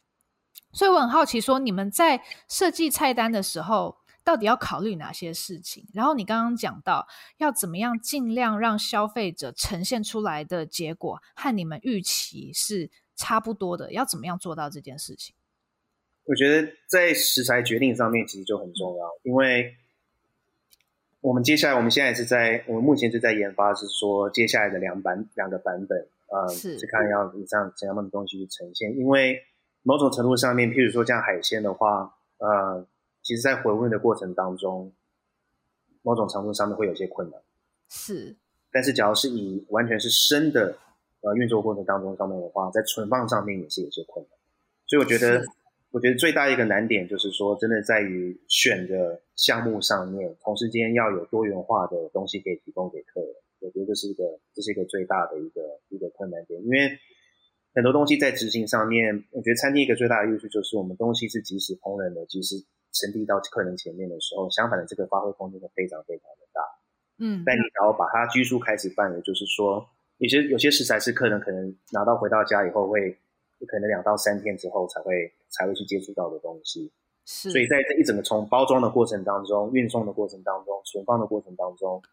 所以我很好奇，说你们在设计菜单的时候，到底要考虑哪些事情？然后你刚刚讲到要怎么样尽量让消费者呈现出来的结果和你们预期是差不多的，要怎么样做到这件事情？我觉得在食材决定上面其实就很重要，因为我们接下来我们现在是在我们目前是在研发，是说接下来的两版两个版本，呃，是，是看要以上怎样的东西去呈现，因为。某种程度上面，譬如说像海鲜的话，呃，其实，在回温的过程当中，某种程度上面会有些困难。是。但是，假如是以完全是生的，呃，运作过程当中上面的话，在存放上面也是有些困难。所以，我觉得我觉得最大一个难点就是说，真的在于选的项目上面，同时间要有多元化的东西可以提供给客人。我觉得这是一个，这是一个最大的一个一个困难点，因为很多东西在执行上面，我觉得餐厅一个最大的优势就是我们东西是及时烹饪的，及时呈递到客人前面的时候，相反的这个发挥空间会非常非常的大。嗯，但你只要把它拘束开始办，也就是说，有些有些食材是客人可能拿到回到家以后会。可能两到三天之后才会才会去接触到的东西，是。所以在这一整个从包装的过程当中、运送的过程当中、存放的过程当中，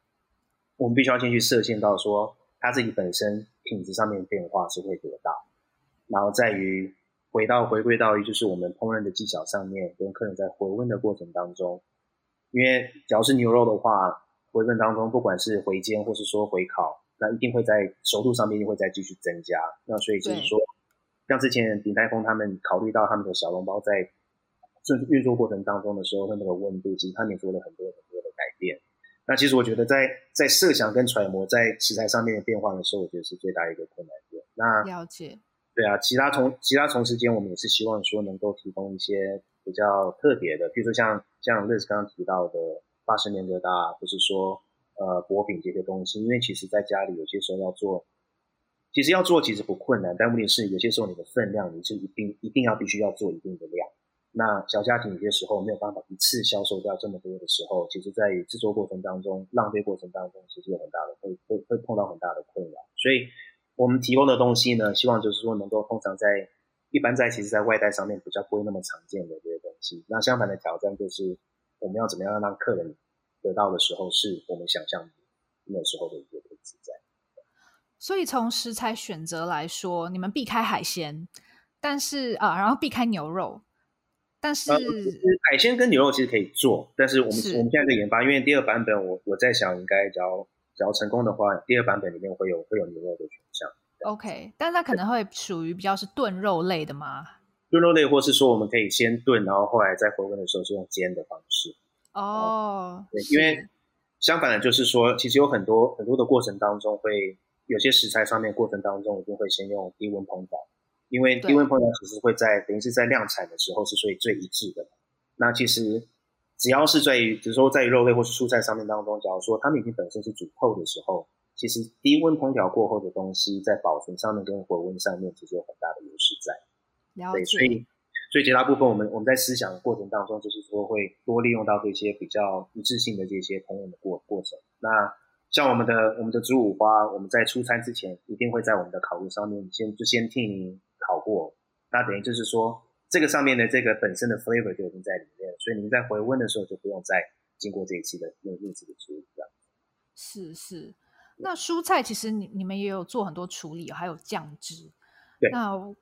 我们必须要先去设限到说它自己本身品质上面变化是会多大，然后在于回到回归到于就是我们烹饪的技巧上面，跟客人在回温的过程当中，因为只要是牛肉的话，回温当中不管是回煎或是说回烤，那一定会在熟度上面一定会再继续增加，那所以就是说。像之前鼎泰丰他们考虑到他们的小笼包在运运作过程当中的时候，那那个温度，其实他们也做了很多很多的改变。那其实我觉得在在设想跟揣摩在食材上面的变化的时候，我觉得是最大一个困难点。那了解，对啊，其他从其他从时间，我们也是希望说能够提供一些比较特别的，比如说像像 Liz 刚刚提到的八十年疙瘩，或是说呃薄饼这些东西，因为其实在家里有些时候要做。其实要做其实不困难，但问题是有些时候你的分量你是一定一定要必须要做一定的量。那小家庭有些时候没有办法一次销售掉这么多的时候，其实在制作过程当中、浪费过程当中，其实有很大的会会会碰到很大的困扰。所以我们提供的东西呢，希望就是说能够通常在一般在其实在外带上面比较不会那么常见的这些东西。那相反的挑战就是我们要怎么样让客人得到的时候是我们想象那时候的一个品质在。所以从食材选择来说，你们避开海鲜，但是啊，然后避开牛肉，但是、呃、海鲜跟牛肉其实可以做，但是我们我们现在在研发，因为第二版本我我在想，应该只要只要成功的话，第二版本里面会有会有牛肉的选项。OK，但是它可能会属于比较是炖肉类的吗？炖肉类，或是说我们可以先炖，然后后来在回温的时候是用煎的方式。哦，对，因为相反的，就是说其实有很多很多的过程当中会。有些食材上面过程当中一定会先用低温烹调，因为低温烹调其实会在等于是在量产的时候是最最一致的。那其实只要是在于，比如说在于肉类或是蔬菜上面当中，假如说它们已经本身是煮透的时候，其实低温烹调过后的东西在保存上面跟回温上面其实有很大的优势在。了解。所以所以绝大部分我们我们在思想的过程当中，就是说会多利用到这些比较一致性的这些烹饪的过过程。那像我们的我们的猪五花，我们在出餐之前一定会在我们的烤炉上面先就先替你烤过，那等于就是说这个上面的这个本身的 flavor 就已经在里面，所以您在回温的时候就不用再经过这一次的用另一次的处理这样。是是，那蔬菜其实你你们也有做很多处理，还有酱汁。对。那我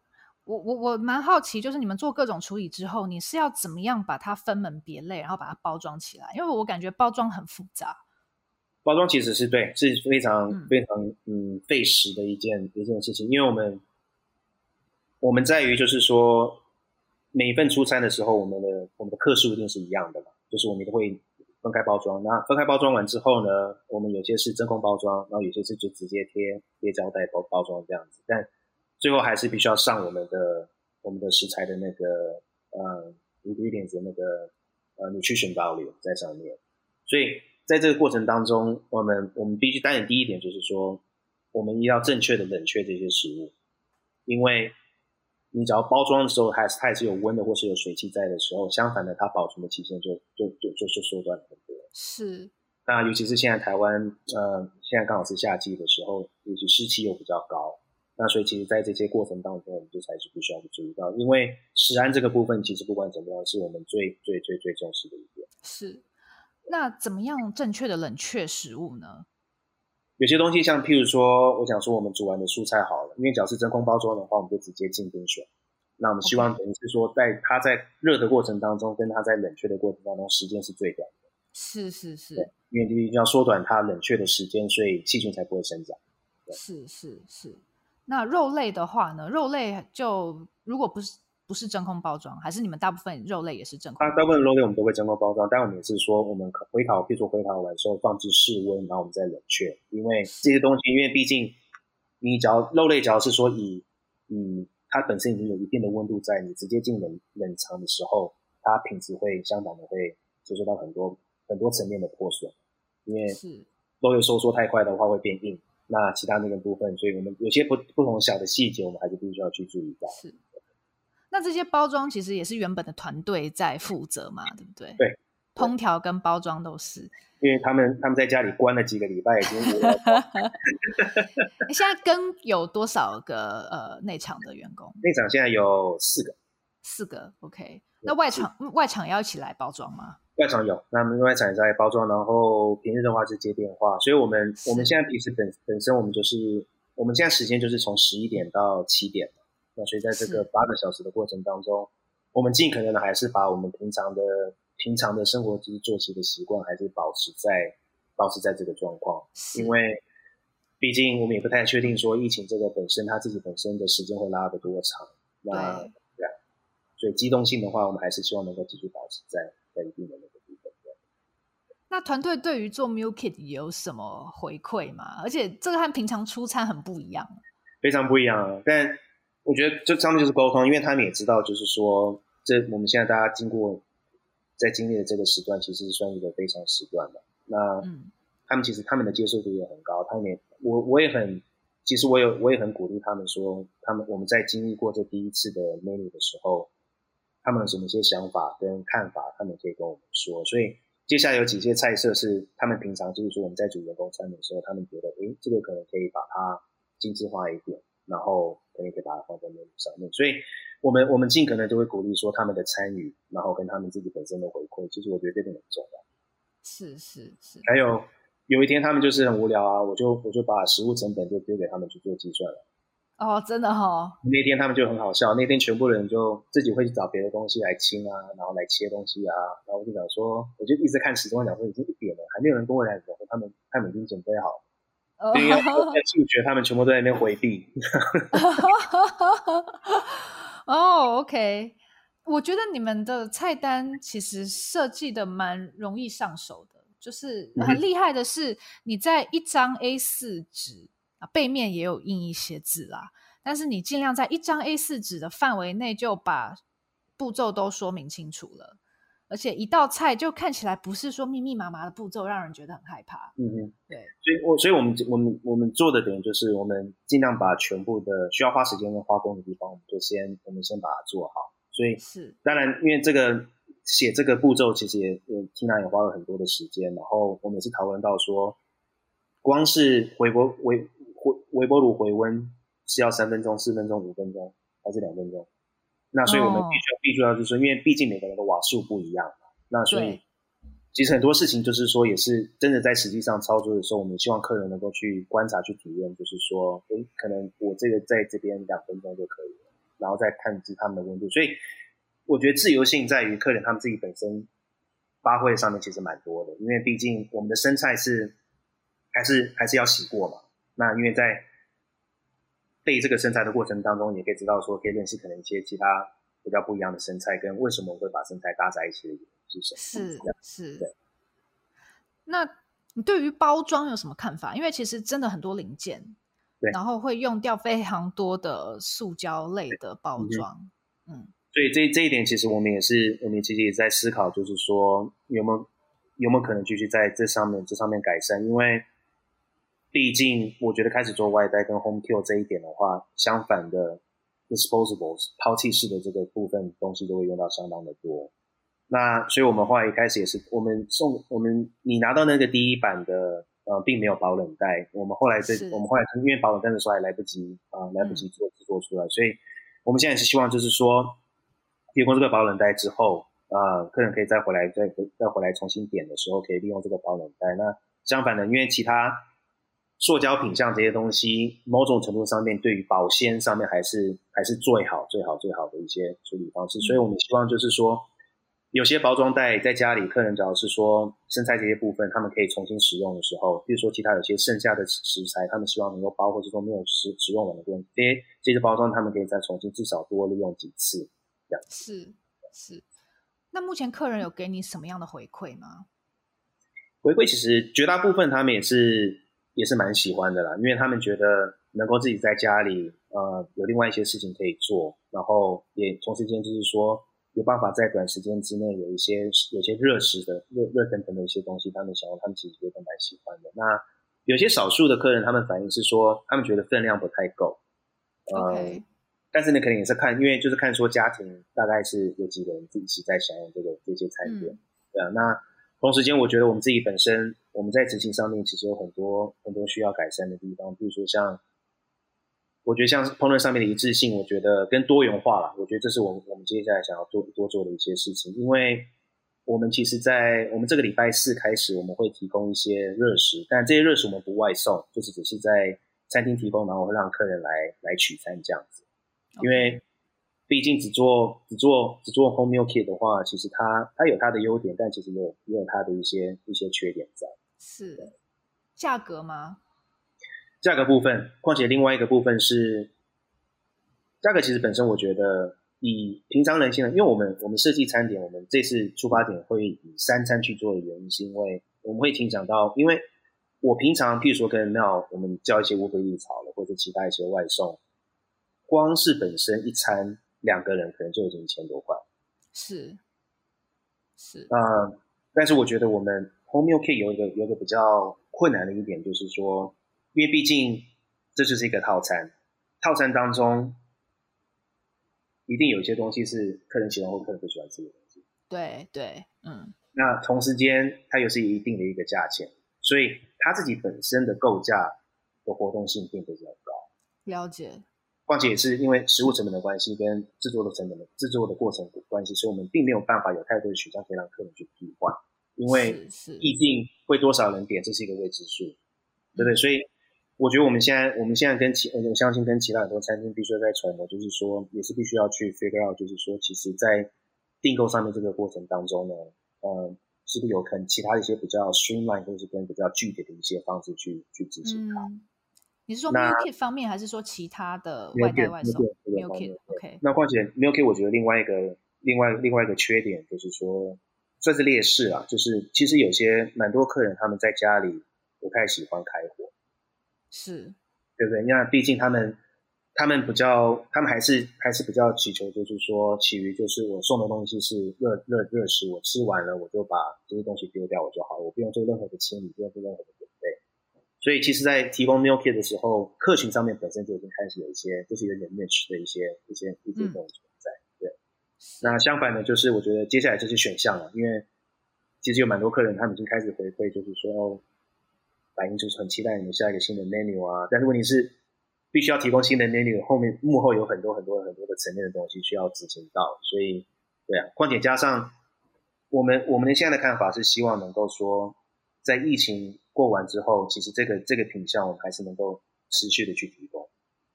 我我蛮好奇，就是你们做各种处理之后，你是要怎么样把它分门别类，然后把它包装起来？因为我感觉包装很复杂。包装其实是对，是非常非常嗯费时的一件一件事情，因为我们我们在于就是说每一份出餐的时候，我们的我们的克数一定是一样的嘛，就是我们都会分开包装。那分开包装完之后呢，我们有些是真空包装，然后有些是就直接贴贴胶带包包装这样子，但最后还是必须要上我们的我们的食材的那个呃 ingredients 的那个呃 nutrition value 在上面，所以。在这个过程当中，我们我们必须当然第一点就是说，我们要正确的冷却这些食物，因为你只要包装的时候还是它也是有温的或是有水汽在的时候，相反的它保存的期限就就就就就缩短了很多。是。那尤其是现在台湾，呃，现在刚好是夏季的时候，尤其湿气又比较高，那所以其实在这些过程当中，我们就才是必须要去注意到，因为食安这个部分其实不管怎么样，是我们最最最最重视的一点。是。那怎么样正确的冷却食物呢？有些东西像譬如说，我想说我们煮完的蔬菜好了，因为只要是真空包装的话，我们就直接进冰水。那我们希望等于是说，在它在热的过程当中，跟它在冷却的过程当中，时间是最短的。是是是。因为一定要缩短它冷却的时间，所以细菌才不会生长。是是是。那肉类的话呢？肉类就如果不是。不是真空包装，还是你们大部分肉类也是真空？大部分肉类我们都会真空包装，但我们也是说，我们回烤，譬如说回烤完之后放置室温，然后我们再冷却。因为这些东西，因为毕竟你只要肉类，只要是说以嗯它本身已经有一定的温度在，你直接进冷冷藏的时候，它品质会相当的会接受到很多很多层面的破损，因为肉类收缩太快的话会变硬。那其他那个部分，所以我们有些不不同小的细节，我们还是必须要去注意到。是。那这些包装其实也是原本的团队在负责嘛，对不对？对。烹调跟包装都是。因为他们他们在家里关了几个礼拜，已经无聊。你现在跟有多少个呃内场的员工？内场现在有四个。四个，OK。那外场外场要一起来包装吗？外场有，那么外场也在包装，然后平日的话是接电话，所以我们我们现在平时本本身我们就是我们现在时间就是从十一点到七点，那所以在这个八个小时的过程当中，我们尽可能的还是把我们平常的平常的生活就是作息的习惯还是保持在保持在这个状况，因为毕竟我们也不太确定说疫情这个本身它自己本身的时间会拉得多长，那对，对啊，所以机动性的话，我们还是希望能够继续保持在在一定的。那团队对于做 Meal Kit 有什么回馈吗？而且这个和平常出餐很不一样，非常不一样啊！但我觉得这上面就是沟通，因为他们也知道，就是说，这我们现在大家经过在经历的这个时段，其实是算一个非常时段的。那嗯，他们其实他们的接受度也很高，他们也我我也很，其实我有我也很鼓励他们说，他们我们在经历过这第一次的 menu 的时候，他们有什么一些想法跟看法，他们可以跟我们说，所以。接下来有几些菜色是他们平常就是说我们在煮员工餐的时候，他们觉得，诶，这个可能可以把它精致化一点，然后可以可以把它放在 menu 上面。所以，我们我们尽可能都会鼓励说他们的参与，然后跟他们自己本身的回馈。其实我觉得这点很重要。是是是。还有有一天他们就是很无聊啊，我就我就把食物成本就丢给他们去做计算了。哦，真的哈、哦！那天他们就很好笑，那天全部人就自己会去找别的东西来清啊，然后来切东西啊，然后我就想说，我就一直看时钟，讲说已经一点了，还没有人跟我来讲说他们他们已经准备好了，因为在数学，他们全部都在那边回避。哦、oh,，OK，我觉得你们的菜单其实设计的蛮容易上手的，就是很厉害的是你在一张 A 四纸。啊，背面也有印一些字啦，但是你尽量在一张 A 四纸的范围内就把步骤都说明清楚了，而且一道菜就看起来不是说密密麻麻的步骤，让人觉得很害怕。嗯嗯，对，所以我所以我们我们我们做的点就是，我们尽量把全部的需要花时间跟花工的地方，我们就先我们先把它做好。所以是当然，因为这个写这个步骤其实也也 Tina 也花了很多的时间，然后我们也是讨论到说，光是回国回。微波炉回温是要三分钟、四分钟、五分钟还是两分钟？那所以我们必须要、oh. 必须要就是说，因为毕竟每个人的瓦数不一样嘛。那所以其实很多事情就是说，也是真的在实际上操作的时候，我们希望客人能够去观察、去体验，就是说，诶，可能我这个在这边两分钟就可以了，然后再探知他们的温度。所以我觉得自由性在于客人他们自己本身发挥上面其实蛮多的，因为毕竟我们的生菜是还是还是要洗过嘛。那因为在备这个生菜的过程当中，也可以知道说，可以认识可能一些其他比较不一样的生菜，跟为什么我会把生菜搭在一起的原因是什么？是是。对。那你对于包装有什么看法？因为其实真的很多零件，对，然后会用掉非常多的塑胶类的包装。嗯，所以这这一点其实我们也是，我们其实也在思考，就是说有没有有没有可能继续在这上面这上面改善，因为。毕竟，我觉得开始做外带跟 home kill 这一点的话，相反的 disposables 抛弃式的这个部分东西都会用到相当的多。那所以我们后来一开始也是，我们送我们你拿到那个第一版的呃，并没有保冷袋。我们后来这我们后来因为保冷袋的时候还来不及啊、呃，来不及做制作出来，嗯，所以我们现在是希望就是说，提供这个保冷袋之后啊、呃，客人可以再回来再再回来重新点的时候，可以利用这个保冷袋。那相反的，因为其他。塑胶品像这些东西，某种程度上面对于保鲜上面还是还是最好最好最好的一些处理方式，所以我们希望就是说，有些包装袋在家里，客人只要是说剩菜这些部分，他们可以重新使用的时候，比如说其他有些剩下的食材，他们希望能够包，或者说没有使使用完的东西，这些这些包装他们可以再重新至少多利用几次，这样。是是。那目前客人有给你什么样的回馈吗？回馈其实绝大部分他们也是。也是蛮喜欢的啦，因为他们觉得能够自己在家里呃有另外一些事情可以做，然后也同时间就是说有办法在短时间之内有一些有些热食的热热腾腾的一些东西，他们想要他们其实也都蛮喜欢的。那有些少数的客人他们反映是说他们觉得分量不太够，呃但是呢可能也是看因为就是看说家庭大概是有几个人自己在享用这个这些餐点，对啊，那。同时间，我觉得我们自己本身，我们在执行上面其实有很多很多需要改善的地方。比如说像，我觉得像烹饪上面的一致性，我觉得跟多元化啦，我觉得这是我我们接下来想要做多做的一些事情。因为我们其实，在我们这个礼拜四开始，我们会提供一些热食，但这些热食我们不外送，就是只是在餐厅提供，然后会让客人来来取餐这样子，因为。毕竟只做只做只做 home meal kit 的话，其实它它有它的优点，但其实也有也有它的一些一些缺点在。是价格吗？价格部分，况且另外一个部分是价格，其实本身我觉得以平常人性的，因为我们我们设计餐点，我们这次出发点会以三餐去做的原因，是因为我们会听讲到，因为我平常譬如说跟 Mel 我们叫一些 Uber Eats 了，或者其他一些外送，光是本身一餐。两个人可能就已经一千多块，是是啊、呃，但是我觉得我们 Home Kit 有一个有一个比较困难的一点，就是说，因为毕竟这就是一个套餐，套餐当中一定有一些东西是客人喜欢或客人不喜欢吃的东西。对对，嗯。那同时间它又是一定的一个价钱，所以它自己本身的构价的活动性并不是很高。了解。况且也是因为食物成本的关系，跟制作的成本的制作的过程的关系，所以我们并没有办法有太多的选项可以让客人去替换，因为毕竟会多少人点，这是一个未知数，对不对？所以我觉得我们现在我们现在跟其我相信跟其他很多餐厅必须要在揣摩，就是说也是必须要去 figure out，就是说其实在订购上面这个过程当中呢，呃，是不是有可能其他一些比较 streamline 或是跟比较具体的一些方式去去执行它。嗯你是说 meal kit 方面，还是说其他的外带外送？meal kit，OK。那况且 meal kit，我觉得另外一个、另外另外一个缺点就是说，算是劣势啊，就是其实有些蛮多客人他们在家里不太喜欢开火，是，对不对？那毕竟他们他们比较，他们还是还是比较祈求，就是说，其余就是我送的东西是热热热食，我吃完了我就把这些东西丢掉我就好了，我不用做任何的清理，不用做任何的。所以，其实，在提供 meal kit 的时候，客群上面本身就已经开始有一些，就是有点 niche 的一些、一些、一些东西存在。对。那相反的，就是我觉得接下来这些选项了，因为其实有蛮多客人，他们已经开始回馈，就是说，反映就是很期待你们下一个新的 menu 啊。但是问题是，必须要提供新的 menu，后面幕后有很多很多很多的层面的东西需要执行到。所以，对啊。况且加上我们我们的现在的看法是，希望能够说，在疫情。过完之后，其实这个这个品相我们还是能够持续的去提供。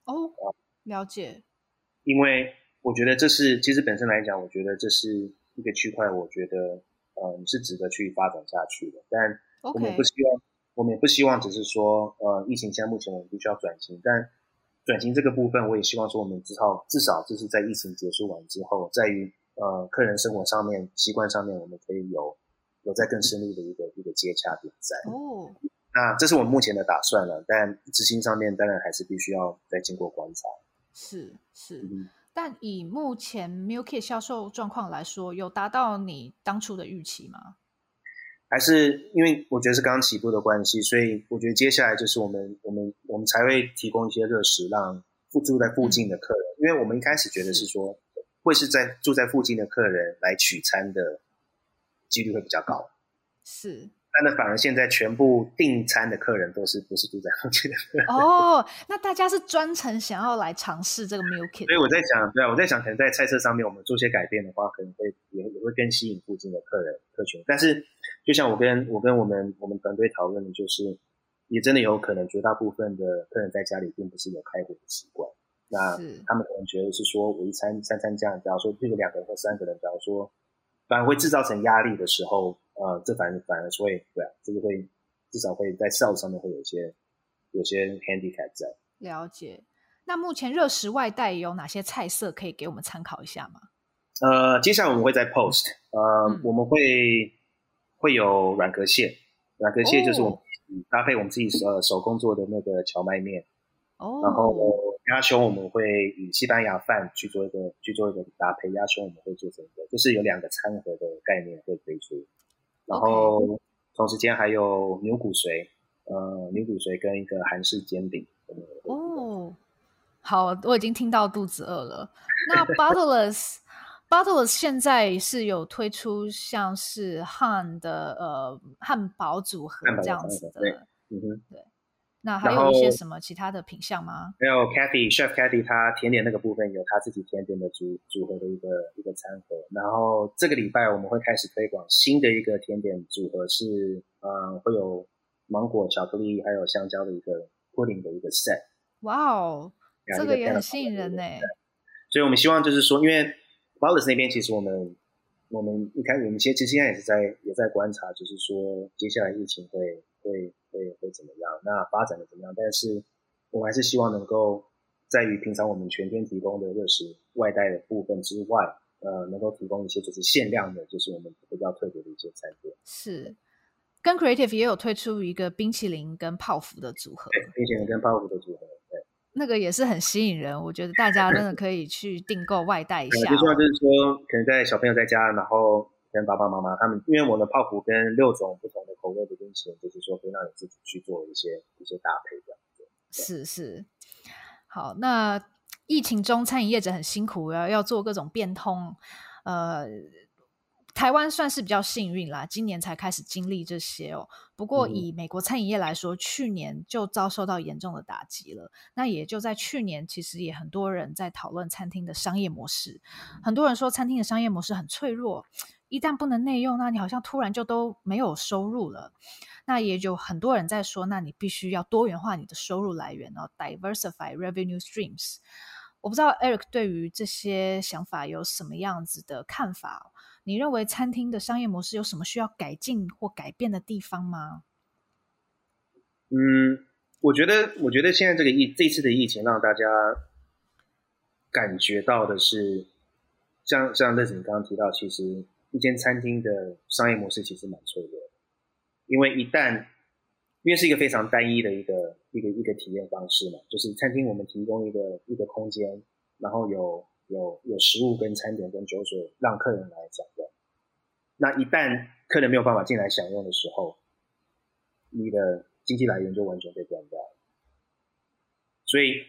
哦，了解。因为我觉得这是其实本身来讲，我觉得这是一个区块，我觉得嗯是值得去发展下去的。但我们不希望.我们也不希望只是说呃疫情现在目前我们必须要转型，但转型这个部分，我也希望说我们至少至少就是在疫情结束完之后，在于呃客人生活上面习惯上面，我们可以有。有在更深入的一个一个接洽点在哦，那这是我们目前的打算了，但执行上面当然还是必须要再经过观察。是是，嗯、但以目前 meal kit 销售状况来说，有达到你当初的预期吗？还是因为我觉得是刚起步的关系，所以我觉得接下来就是我们我们我们才会提供一些热食，让附住在附近的客人，嗯、因为我们一开始觉得是说是会是在住在附近的客人来取餐的。几率会比较高，是，但那反而现在全部订餐的客人都是不是住在附近的客人哦，那大家是专程想要来尝试这个 meal kit，所以我在想，对啊，我在想，可能在菜色上面我们做些改变的话，可能会也也会更吸引附近的客人客群。但是，就像我跟我跟我们我们团队讨论的，就是也真的有可能绝大部分的客人在家里并不是有开火的习惯，那他们可能觉得是说我一餐三餐这样，假如说譬如两个人或三个人，假如说。反而会制造成压力的时候，呃，这反而反而是会对啊，这个会至少会在 sales 上面会有一些有些 handicap 在。了解。那目前热食外带有哪些菜色可以给我们参考一下吗？呃，接下来我们会在 post，呃，嗯、我们会会有软壳蟹，软壳蟹就是我们搭配我们自己呃手工做的那个荞麦面，哦，然后鸭胸我们会以西班牙饭去做一个去做一个搭配，鸭胸我们会做成一个，就是有两个餐盒的概念会推出，然后同时间还有牛骨髓，呃，牛骨髓跟一个韩式煎饼。哦，好，我已经听到肚子饿了。那 Bottleless Bottleless 现在是有推出像是汉的呃汉堡组合这样子的，嗯哼，对。那还有一些什么其他的品相吗？没有 Cathy Chef Cathy，他甜点那个部分有他自己甜点的组组合的一个一个餐盒。然后这个礼拜我们会开始推广新的一个甜点组合是，是呃会有芒果、巧克力还有香蕉的一个 pudding 的一个 set。哇哦，这个也很吸引人呢。所以我们希望就是说，因为 Bottleless 那边其实我们我们一开始我们其实现在也是在也在观察，就是说接下来疫情会会。会会怎么样？那发展的怎么样？但是我们还是希望能够在于平常我们全天提供的热食外带的部分之外，呃，能够提供一些就是限量的，就是我们比较特别的一些餐点。是，跟 Creative 也有推出一个冰淇淋跟泡芙的组合。对，冰淇淋跟泡芙的组合，对，那个也是很吸引人。我觉得大家真的可以去订购外带一下，哦。就说就是说，可能在小朋友在家，然后。跟爸爸妈妈他们，因为我的泡芙跟六种不同的口味的冰淇淋，就是说可以让你自己去做一些一些搭配这样子。是是，好，那疫情中餐饮业者很辛苦，要要做各种变通，呃。台湾算是比较幸运啦，今年才开始经历这些哦。不过以美国餐饮业来说，嗯、去年就遭受到严重的打击了。那也就在去年，其实也很多人在讨论餐厅的商业模式。很多人说餐厅的商业模式很脆弱，一旦不能内用，那你好像突然就都没有收入了。那也有很多人在说，那你必须要多元化你的收入来源哦，diversify revenue streams。我不知道 Eric 对于这些想法有什么样子的看法？你认为餐厅的商业模式有什么需要改进或改变的地方吗？嗯，我觉得，我觉得现在这个疫这次的疫情让大家感觉到的是，像像乐子你刚刚提到，其实一间餐厅的商业模式其实蛮脆弱的，因为一旦因为是一个非常单一的一个一个一个体验方式嘛，就是餐厅我们提供一个一个空间，然后有。有有食物跟餐点跟酒水让客人来享用，那一旦客人没有办法进来享用的时候，你的经济来源就完全被断掉。所以，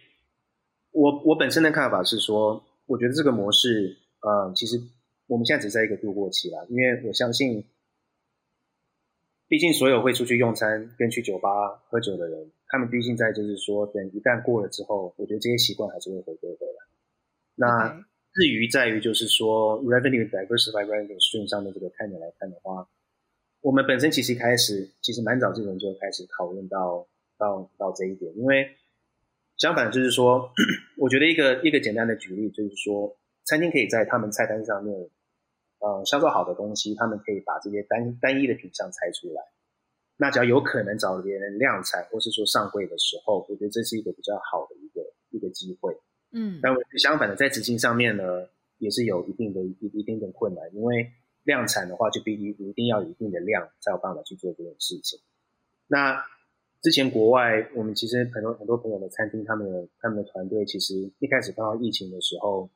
我我本身的看法是说，我觉得这个模式，嗯，其实我们现在只在一个度过期啦，因为我相信，毕竟所有会出去用餐跟去酒吧喝酒的人，他们毕竟在就是说，等一旦过了之后，我觉得这些习惯还是会回归的。那至于在于就是说 revenue diversify revenue stream 上面这个看点来看的话，我们本身其实一开始其实蛮早之前就开始讨论到到到这一点，因为相反就是说，我觉得一个一个简单的举例就是说，餐厅可以在他们菜单上面，呃，销售好的东西，他们可以把这些单单一的品项拆出来，那只要有可能找别人量产或是说上柜的时候，我觉得这是一个比较好的一个一个机会。嗯，但相反的，在执行上面呢，也是有一定的一一定的困难，因为量产的话，就必须一定要有一定的量，才有办法去做这件事情。那之前国外，我们其实很多很多朋友的餐厅，他们的他们的团队，其实一开始碰到疫情的时候，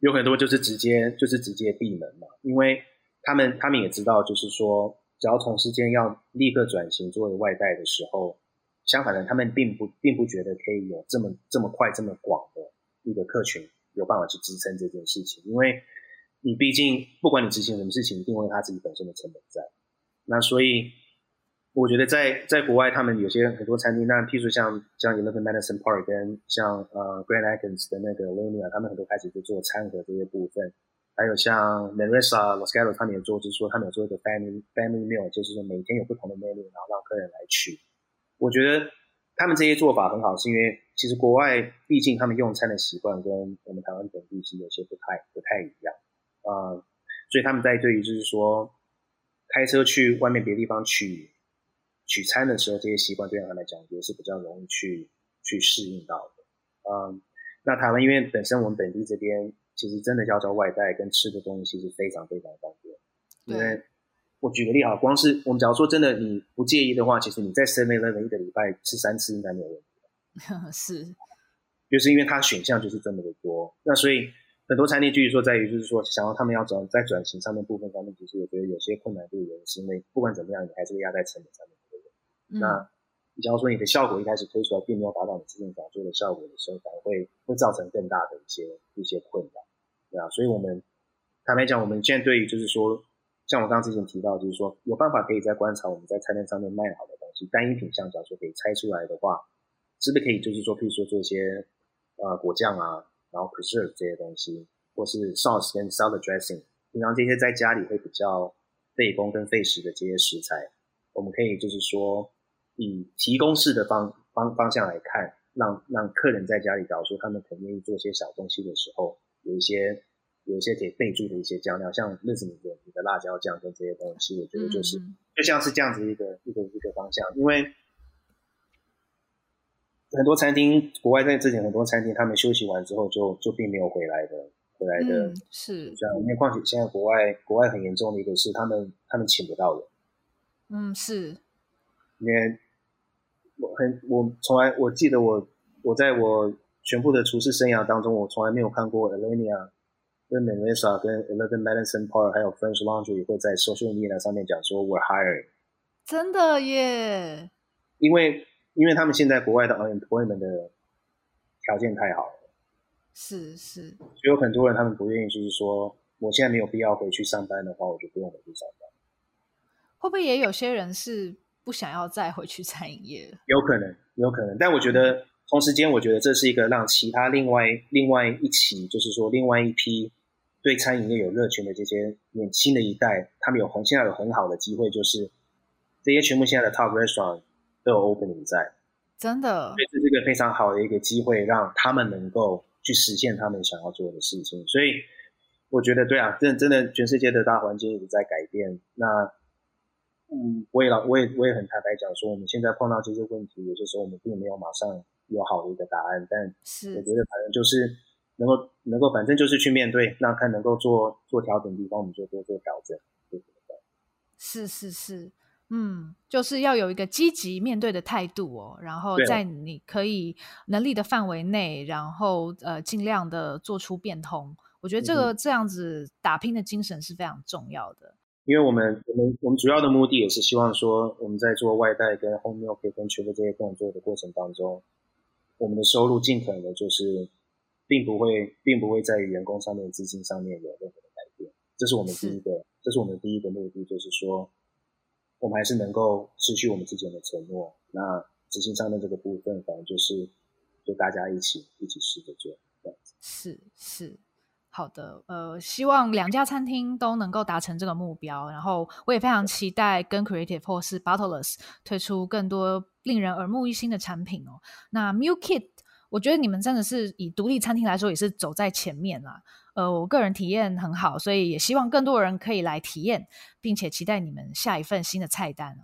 有很多就是直接就是直接闭门嘛，因为他们他们也知道，就是说，只要同时间要立刻转型作为外带的时候。相反的，他们并不并不觉得可以有这么这么快这么广的一个客群有办法去支撑这件事情，因为你毕竟不管你执行什么事情，一定会有他自己本身的成本在。那所以我觉得在在国外，他们有些很多餐厅，那譬如像像 Eleven Madison Park 跟像呃 Grand Agons 的那个 Linia，他们很多开始就做餐盒这些部分，还有像 Manresa Los Gatos 他们也做，就是说他们有做一个 Family Family Meal，就是说每天有不同的 menu，然后让客人来取。我觉得他们这些做法很好，是因为其实国外毕竟他们用餐的习惯跟我们台湾本地是有些不太不太一样啊、呃，所以他们在对于就是说开车去外面别的地方取取餐的时候，这些习惯对他们来讲也是比较容易去去适应到的。嗯、呃，那台湾因为本身我们本地这边其实真的要叫外带跟吃的东西是非常非常方便，因为。我举个例哈，光是我们假如说真的你不介意的话，其实你在 Seven Eleven 一个礼拜吃三次应该没有问题。是，就是因为它选项就是这么的多，那所以很多餐厅就是说在于就是说想要他们要转在转型上面部分上面，其实我觉得有些困难度的原因是因为不管怎么样，你还是会压在成本上面那假如说你的效果一开始推出来并没有达到你之前想做的效果的时候，反而会会造成更大的一些一些困扰，对啊，所以我们坦白讲，我们现在对于就是说，像我刚刚之前提到，就是说有办法可以在观察我们在菜单上面卖好的东西，单一品项，假如说可以拆出来的话，是不是可以就是说，譬如说做一些呃果酱啊，然后 preserve 这些东西，或是 sauce 跟 salad dressing，平常这些在家里会比较费工跟费时的这些食材，我们可以就是说以提供式的方方方向来看，让让客人在家里，假如说他们肯愿意做些小东西的时候，有一些。有一些可以备注的一些酱料，像认识你的你的辣椒酱跟这些东西，我觉得就是、嗯、就像是这样子一个一个一个方向。因为很多餐厅，国外在之前很多餐厅，他们休息完之后就就并没有回来的，回来的、嗯、是这样。因为况且现在国外国外很严重的一个是，他们他们请不到人。嗯，是。因为我很我从来我记得我我在我全部的厨师生涯当中，我从来没有看过 Alinea 跟 Melissa 跟 Eleven Madison Park 还有 French Laundry 也会在 social media 上面讲说 We're hiring，真的耶！因为因为他们现在国外的 unemployment 的条件太好了，是是，所以有很多人他们不愿意，就是说我现在没有必要回去上班的话，我就不用回去上班。会不会也有些人是不想要再回去餐饮业了？有可能，有可能，但我觉得同时间，我觉得这是一个让其他另外另外一起，就是说另外一批。对餐饮业有热情的这些年轻的一代，他们有很现在有很好的机会，就是这些全部现在的 top restaurant 都有 opening 在，真的，所以这是一个非常好的一个机会，让他们能够去实现他们想要做的事情。所以我觉得，对啊，真的真的，全世界的大环境一直在改变。那，嗯，我也老，我也我也很坦白讲说，我们现在碰到这些问题，有些时候我们并没有马上有好的一个答案，但是我觉得反正就是。能够能够，反正就是去面对，那看能够做做调整的地方，我们就多做调整，对不对？是是是，嗯，就是要有一个积极面对的态度哦，然后在你可以能力的范围内，然后呃尽量的做出变通。我觉得这个、嗯、这样子打拼的精神是非常重要的。因为我们我们我们主要的目的也是希望说，我们在做外带跟 home meal 跟全部这些工作的过程当中，我们的收入尽可能的就是。并不会，并不会在员工上面、资金上面有任何的改变。这是我们第一个，这是我们第一个目的，就是说，我们还是能够持续我们之前的承诺。那执行上面这个部分，反正就是就大家一起一起试着做，这样子。是是，好的。呃，希望两家餐厅都能够达成这个目标。然后，我也非常期待跟 Creative 或是 Bottleless 推出更多令人耳目一新的产品哦。那 Meal Kit。我觉得你们真的是以独立餐厅来说，也是走在前面啦。呃，我个人体验很好，所以也希望更多人可以来体验，并且期待你们下一份新的菜单。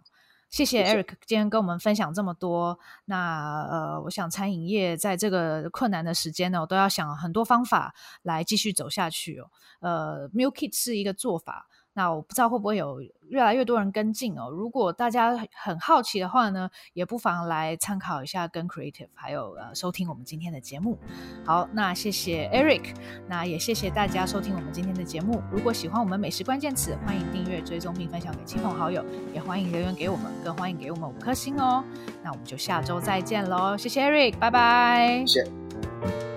谢谢 Eric 今天跟我们分享这么多。那呃，我想餐饮业在这个困难的时间呢，我都要想很多方法来继续走下去哦。呃，Meal Kit 是一个做法。那我不知道会不会有越来越多人跟进哦。如果大家很好奇的话呢，也不妨来参考一下跟 Creative，还有呃收听我们今天的节目。好，那谢谢 Eric，那也谢谢大家收听我们今天的节目。如果喜欢我们美食关键词，欢迎订阅、追踪并分享给亲朋好友，也欢迎留言给我们，更欢迎给我们五颗星哦。那我们就下周再见喽，谢谢 Eric，拜拜。谢谢。